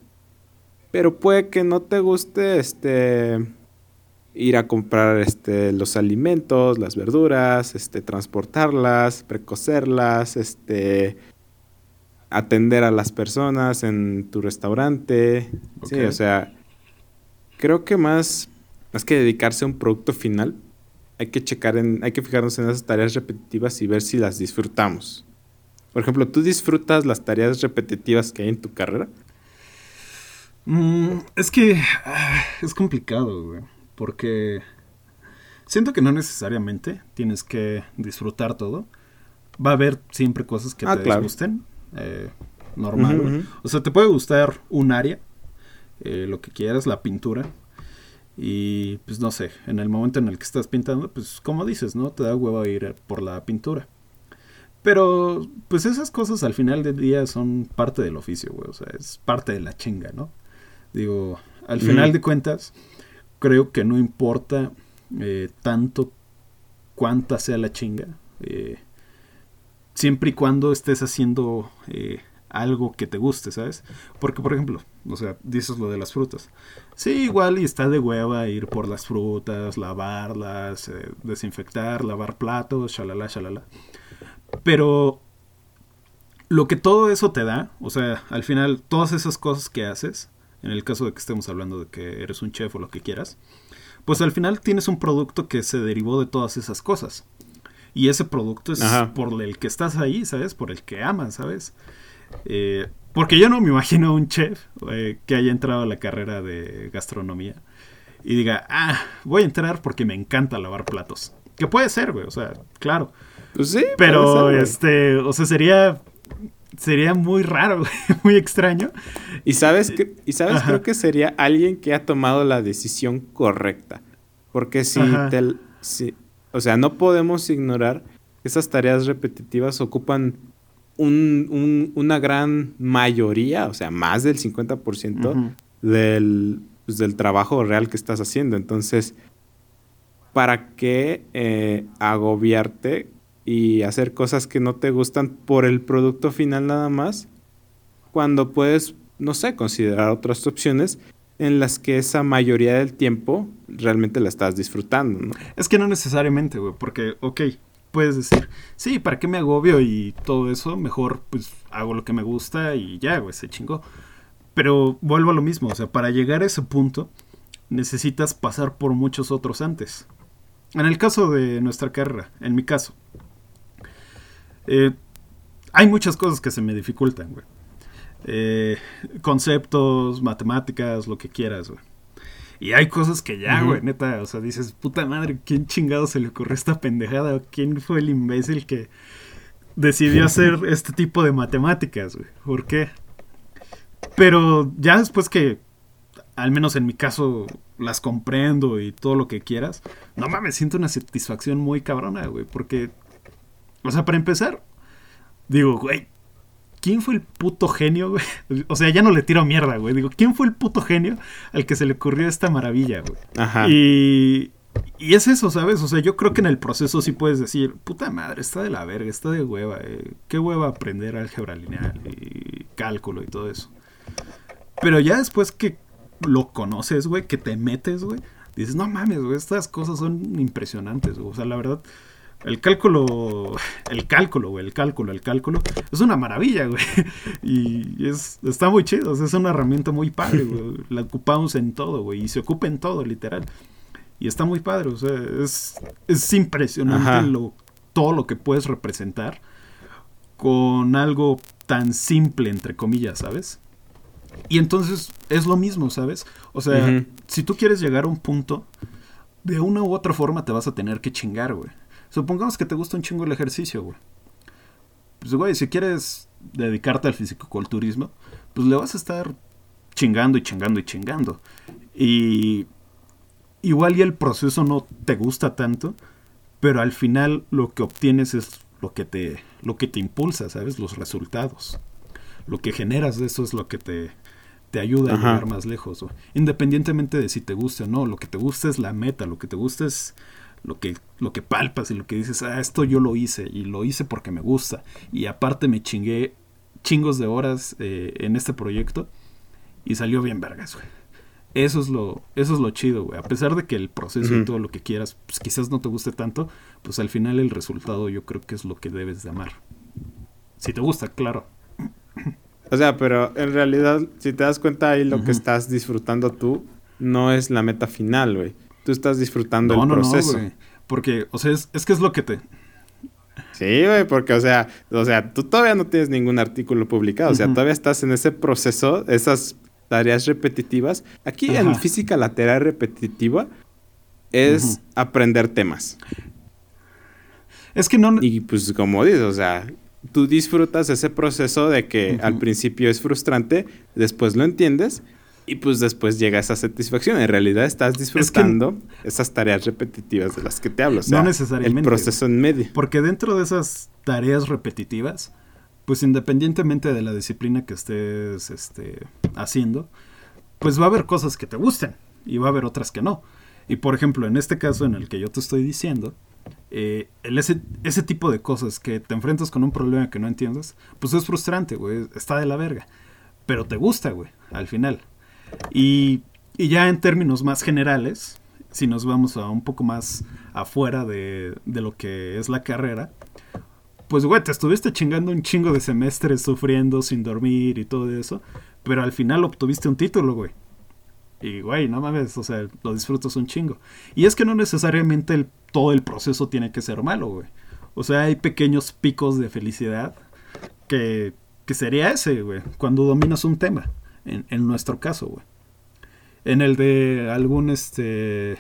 Pero puede que no te guste este ir a comprar este los alimentos, las verduras, este transportarlas, precocerlas, este atender a las personas en tu restaurante. Sí, o sea, creo que más más que dedicarse a un producto final, hay que checar en hay que fijarnos en esas tareas repetitivas y ver si las disfrutamos. Por ejemplo, ¿tú disfrutas las tareas repetitivas que hay en tu carrera? Mm, es que ah, es complicado, güey. Porque siento que no necesariamente tienes que disfrutar todo. Va a haber siempre cosas que ah, te gusten. Eh, normal. O sea, te puede gustar un área, eh, lo que quieras, la pintura. Y pues no sé, en el momento en el que estás pintando, pues como dices, ¿no? Te da huevo ir por la pintura. Pero, pues esas cosas al final del día son parte del oficio, güey. O sea, es parte de la chinga, ¿no? Digo, al final de cuentas, creo que no importa eh, tanto cuánta sea la chinga. Eh, siempre y cuando estés haciendo eh, algo que te guste, ¿sabes? Porque, por ejemplo, o sea, dices lo de las frutas. Sí, igual y está de hueva ir por las frutas, lavarlas, desinfectar, lavar platos, shalala, shalala. Pero lo que todo eso te da, o sea, al final todas esas cosas que haces, en el caso de que estemos hablando de que eres un chef o lo que quieras, pues al final tienes un producto que se derivó de todas esas cosas. Y ese producto es por el que estás ahí, ¿sabes? Por el que amas, ¿sabes? Eh, porque yo no me imagino un chef eh, que haya entrado a la carrera de gastronomía y diga, ah, voy a entrar porque me encanta lavar platos. Que puede ser, güey, o sea, claro. Pues sí. Pero, este, o sea, sería sería muy raro, muy extraño. Y sabes, que, y sabes creo que sería alguien que ha tomado la decisión correcta. Porque si, te, si o sea, no podemos ignorar que esas tareas repetitivas ocupan un, una gran mayoría, o sea, más del 50% del, pues, del trabajo real que estás haciendo. Entonces, ¿para qué eh, agobiarte y hacer cosas que no te gustan por el producto final nada más, cuando puedes, no sé, considerar otras opciones en las que esa mayoría del tiempo realmente la estás disfrutando. Es que no necesariamente, güey, porque, ok, puedes decir, sí, ¿para qué me agobio y todo eso? Mejor, pues, hago lo que me gusta y ya, güey, se chingó. Pero vuelvo a lo mismo, o sea, para llegar a ese punto, necesitas pasar por muchos otros antes. En el caso de nuestra carrera, en mi caso, eh, hay muchas cosas que se me dificultan, güey. Eh, conceptos, matemáticas, lo que quieras, güey. Y hay cosas que ya, güey, neta, o sea, dices, puta madre, ¿quién chingado se le ocurrió esta pendejada? ¿Quién fue el imbécil que decidió hacer este tipo de matemáticas, güey? ¿Por qué? Pero ya después que, al menos en mi caso, las comprendo y todo lo que quieras, no mames, siento una satisfacción muy cabrona, güey, porque o sea, para empezar, digo, güey, ¿quién fue el puto genio, güey? O sea, ya no le tiro mierda, güey. Digo, ¿quién fue el puto genio al que se le ocurrió esta maravilla, güey? Ajá. Y, y es eso, ¿sabes? O sea, yo creo que en el proceso sí puedes decir, puta madre, está de la verga, está de hueva. Eh. Qué hueva aprender álgebra lineal y cálculo y todo eso. Pero ya después que lo conoces, güey, que te metes, güey, dices, no mames, güey, estas cosas son impresionantes, güey. O sea, la verdad, el cálculo, el cálculo, güey, el cálculo, el cálculo, es una maravilla, güey. Y es, está muy chido, es una herramienta muy padre, güey. La ocupamos en todo, güey, y se ocupa en todo, literal. Y está muy padre, o sea, es, es impresionante lo, todo lo que puedes representar con algo tan simple, entre comillas, ¿sabes? Y entonces es lo mismo, ¿sabes? O sea, si tú quieres llegar a un punto, de una u otra forma te vas a tener que chingar, güey. Supongamos que te gusta un chingo el ejercicio, güey. Pues, güey, si quieres dedicarte al fisicoculturismo, pues le vas a estar chingando y chingando y chingando. Y igual y el proceso no te gusta tanto, pero al final lo que obtienes es lo que te, lo que te impulsa, ¿sabes? Los resultados. Lo que generas de eso es lo que te, te ayuda a llegar más lejos. Independientemente de si te gusta o no, lo que te gusta es la meta, lo que te gusta es lo que, lo que palpas y lo que dices, ah, esto yo lo hice y lo hice porque me gusta. Y aparte me chingué chingos de horas eh, en este proyecto y salió bien vergas, güey. Eso es lo, eso es lo chido, güey. A pesar de que el proceso y todo lo que quieras, pues quizás no te guste tanto, pues al final el resultado yo creo que es lo que debes de amar. Si te gusta, claro. O sea, pero en realidad, si te das cuenta ahí lo que estás disfrutando tú, no es la meta final, güey. Tú estás disfrutando el proceso. No. Porque, o sea, es, es que es lo que te, Sí, güey, porque, o sea, o sea, tú todavía no tienes ningún artículo publicado, o sea, todavía estás en ese proceso, esas tareas repetitivas. Aquí en física la tarea repetitiva es aprender temas. Es que no... Y pues como dices, o sea, tú disfrutas ese proceso de que al principio es frustrante, después lo entiendes y pues después llega esa satisfacción. En realidad estás disfrutando esas tareas repetitivas de las que te hablo. O sea, no necesariamente. El proceso en medio. Porque dentro de esas tareas repetitivas, pues independientemente de la disciplina que estés este, haciendo, pues va a haber cosas que te gusten y va a haber otras que no. Y por ejemplo, en este caso en el que yo te estoy diciendo, eh, el ese, ese tipo de cosas que te enfrentas con un problema que no entiendes, pues es frustrante, güey, está de la verga. Pero te gusta, güey, al final. Y, ya en términos más generales, si nos vamos a un poco más afuera de, de lo que es la carrera, pues, güey, te estuviste chingando un chingo de semestres sufriendo sin dormir y todo eso, pero al final obtuviste un título, güey. Y, güey, no mames, o sea, lo disfrutas un chingo. Y es que no necesariamente todo el proceso tiene que ser malo, güey. O sea, hay pequeños picos de felicidad que, que sería ese, güey, cuando dominas un tema, en, en nuestro caso, güey. En el de algún, este,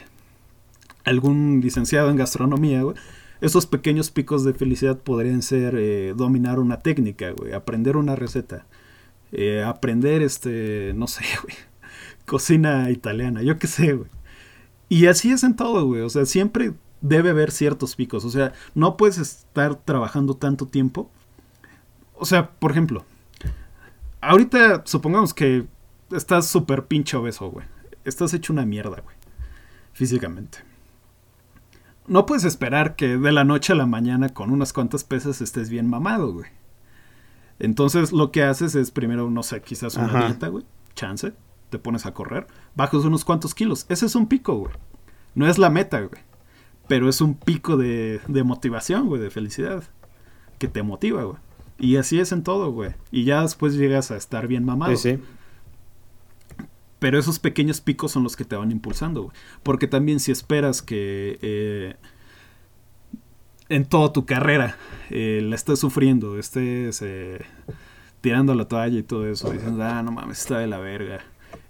algún licenciado en gastronomía, güey esos pequeños picos de felicidad podrían ser eh, dominar una técnica, güey, aprender una receta, eh, aprender, este, no sé, güey, cocina italiana, yo qué sé, güey. Y así es en todo, güey, o sea, siempre debe haber ciertos picos, o sea, no puedes estar trabajando tanto tiempo. O sea, por ejemplo, ahorita supongamos que estás súper pinche obeso, güey. Estás hecho una mierda, güey. Físicamente no puedes esperar que de la noche a la mañana con unas cuantas pesas estés bien mamado, güey. Entonces lo que haces es primero, no sé, quizás una dieta, güey. Chance. Te pones a correr. Bajas unos cuantos kilos. Ese es un pico, güey. No es la meta, güey. Pero es un pico de, de motivación, güey, de felicidad. Que te motiva, güey. Y así es en todo, güey. Y ya después llegas a estar bien mamado. Sí, sí. Pero esos pequeños picos son los que te van impulsando, güey. Porque también si esperas que eh, en toda tu carrera eh, la estés sufriendo, estés eh, tirando la toalla y todo eso, diciendo, ah, no mames, está de la verga,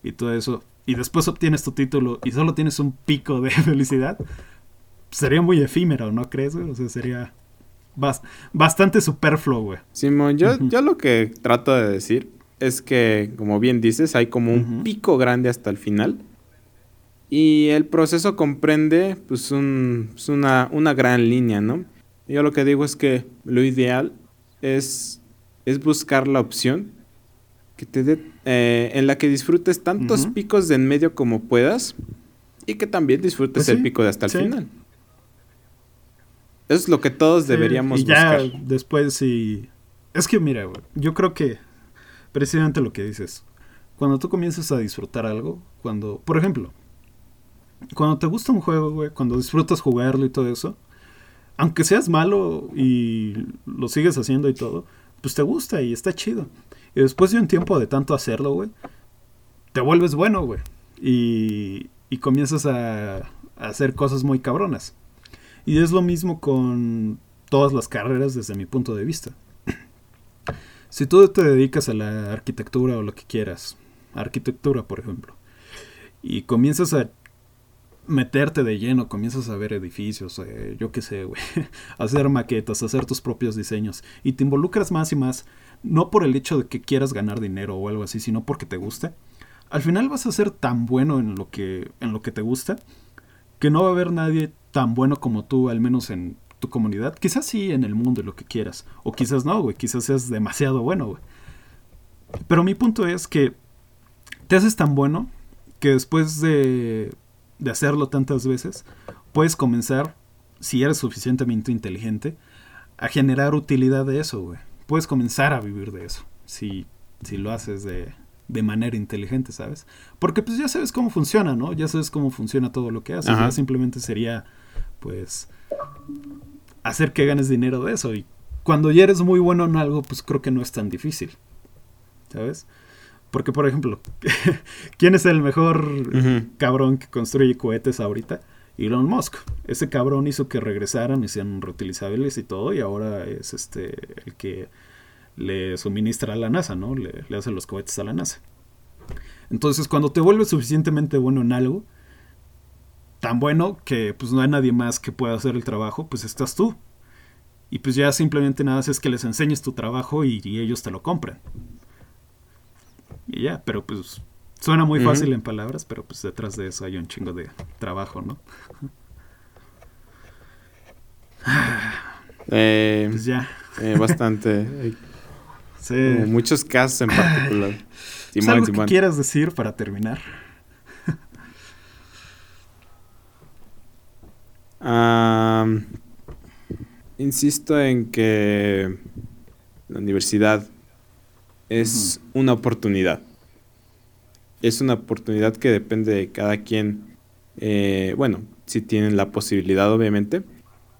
y todo eso, y después obtienes tu título y solo tienes un pico de felicidad, sería muy efímero, ¿no crees, güey? O sea, sería bastante superfluo, güey. Simón, yo, yo lo que trato de decir es que, como bien dices, hay como un pico grande hasta el final. Y el proceso comprende pues, un, pues, una, una, gran línea, ¿no? Yo lo que digo es que lo ideal es, es buscar la opción que te eh, en la que disfrutes tantos picos de en medio como puedas y que también disfrutes pues el pico de hasta el final. Es lo que todos deberíamos y ya Después, sí. Es que, mira, yo creo que precisamente lo que dices. Cuando tú comienzas a disfrutar algo, cuando, por ejemplo, cuando te gusta un juego, güey, cuando disfrutas jugarlo y todo eso, aunque seas malo y lo sigues haciendo y todo, pues te gusta y está chido. Y después de un tiempo de tanto hacerlo, güey, te vuelves bueno, güey. Y, y comienzas a, a hacer cosas muy cabronas. Y es lo mismo con todas las carreras desde mi punto de vista. Si tú te dedicas a la arquitectura o lo que quieras, arquitectura por ejemplo, y comienzas a meterte de lleno, comienzas a ver edificios, eh, yo qué sé, güey, hacer maquetas, hacer tus propios diseños, y te involucras más y más, no por el hecho de que quieras ganar dinero o algo así, sino porque te guste, al final vas a ser tan bueno en lo que, en lo que te gusta, que no va a haber nadie tan bueno como tú, al menos en tu comunidad. Quizás sí en el mundo lo que quieras. O quizás no, güey. Quizás seas demasiado bueno, güey. Pero mi punto es que te haces tan bueno que después de, de hacerlo tantas veces, puedes comenzar, si eres suficientemente inteligente, a generar utilidad de eso, güey. Puedes comenzar a vivir de eso. si, si lo haces de, de manera inteligente, ¿sabes? Porque pues ya sabes cómo funciona, ¿no? Ya sabes cómo funciona todo lo que haces. Ya simplemente sería, pues, hacer que ganes dinero de eso. Y cuando ya eres muy bueno en algo, pues creo que no es tan difícil, ¿sabes? Porque, por ejemplo, ¿quién es el mejor cabrón que construye cohetes ahorita? Elon Musk. Ese cabrón hizo que regresaran y sean reutilizables y todo, y ahora es este el que le suministra a la NASA, ¿no? Le, le hace los cohetes a la NASA. Entonces, cuando te vuelves suficientemente bueno en algo, tan bueno que pues no hay nadie más que pueda hacer el trabajo, pues estás tú. Y pues ya simplemente nada es que les enseñes tu trabajo y, ellos te lo compren. Y ya, pero pues suena muy fácil en palabras, pero pues detrás de eso hay un chingo de trabajo, ¿no? Eh, pues ya. Eh, bastante. sí. muchos casos en particular. Simón, ¿Algo que quieras decir para terminar? insisto en que la universidad es una oportunidad. Es una oportunidad que depende de cada quien. Eh, bueno, si tienen la posibilidad, obviamente.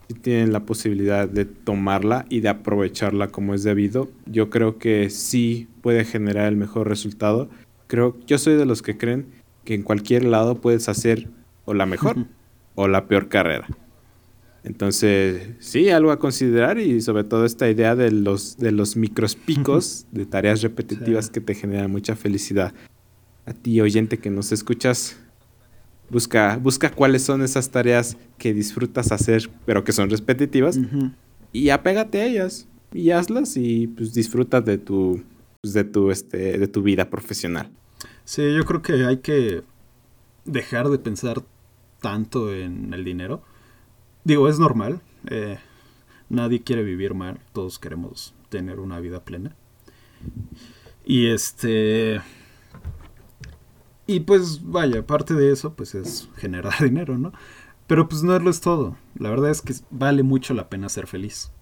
Si tienen la posibilidad de tomarla y de aprovecharla como es debido, yo creo que sí puede generar el mejor resultado. Creo, yo soy de los que creen que en cualquier lado puedes hacer o la mejor o la peor carrera. Entonces, sí, algo a considerar y sobre todo esta idea de los, de los micros picos de tareas repetitivas que te generan mucha felicidad. A ti, oyente que nos escuchas, busca, busca cuáles son esas tareas que disfrutas hacer, pero que son repetitivas, y apégate a ellas y hazlas y pues disfruta de tu, pues, de tu, este, de tu vida profesional. Sí, yo creo que hay que dejar de pensar tanto en el dinero Digo, es normal. Eh, nadie quiere vivir mal. Todos queremos tener una vida plena. Y este. Y pues vaya, parte de eso pues es generar dinero, ¿no? Pero pues no lo es todo. La verdad es que vale mucho la pena ser feliz.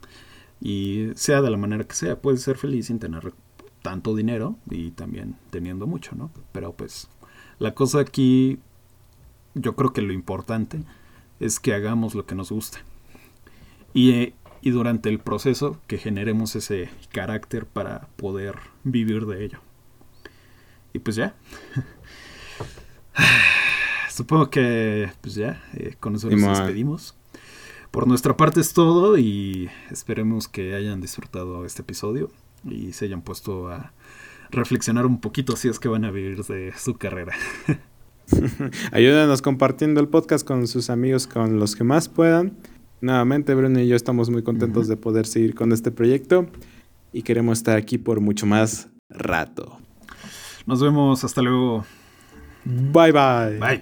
Y sea de la manera que sea, puedes ser feliz sin tener tanto dinero y también teniendo mucho, ¿no? Pero pues la cosa aquí, yo creo que lo importante es que hagamos lo que nos guste. Y, y durante el proceso que generemos ese carácter para poder vivir de ello. Y pues ya. Supongo que pues ya, eh, con eso nos despedimos. Por nuestra parte es todo y esperemos que hayan disfrutado este episodio y se hayan puesto a reflexionar un poquito si es que van a vivir de su carrera. Ayúdenos compartiendo el podcast con sus amigos, con los que más puedan. Nuevamente, Bruno y yo estamos muy contentos de poder seguir con este proyecto y queremos estar aquí por mucho más rato. Nos vemos, hasta luego. Bye bye. Bye.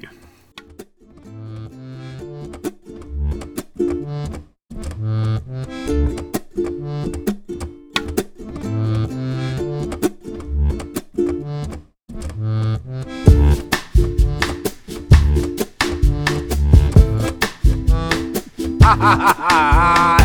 ha ha ha ha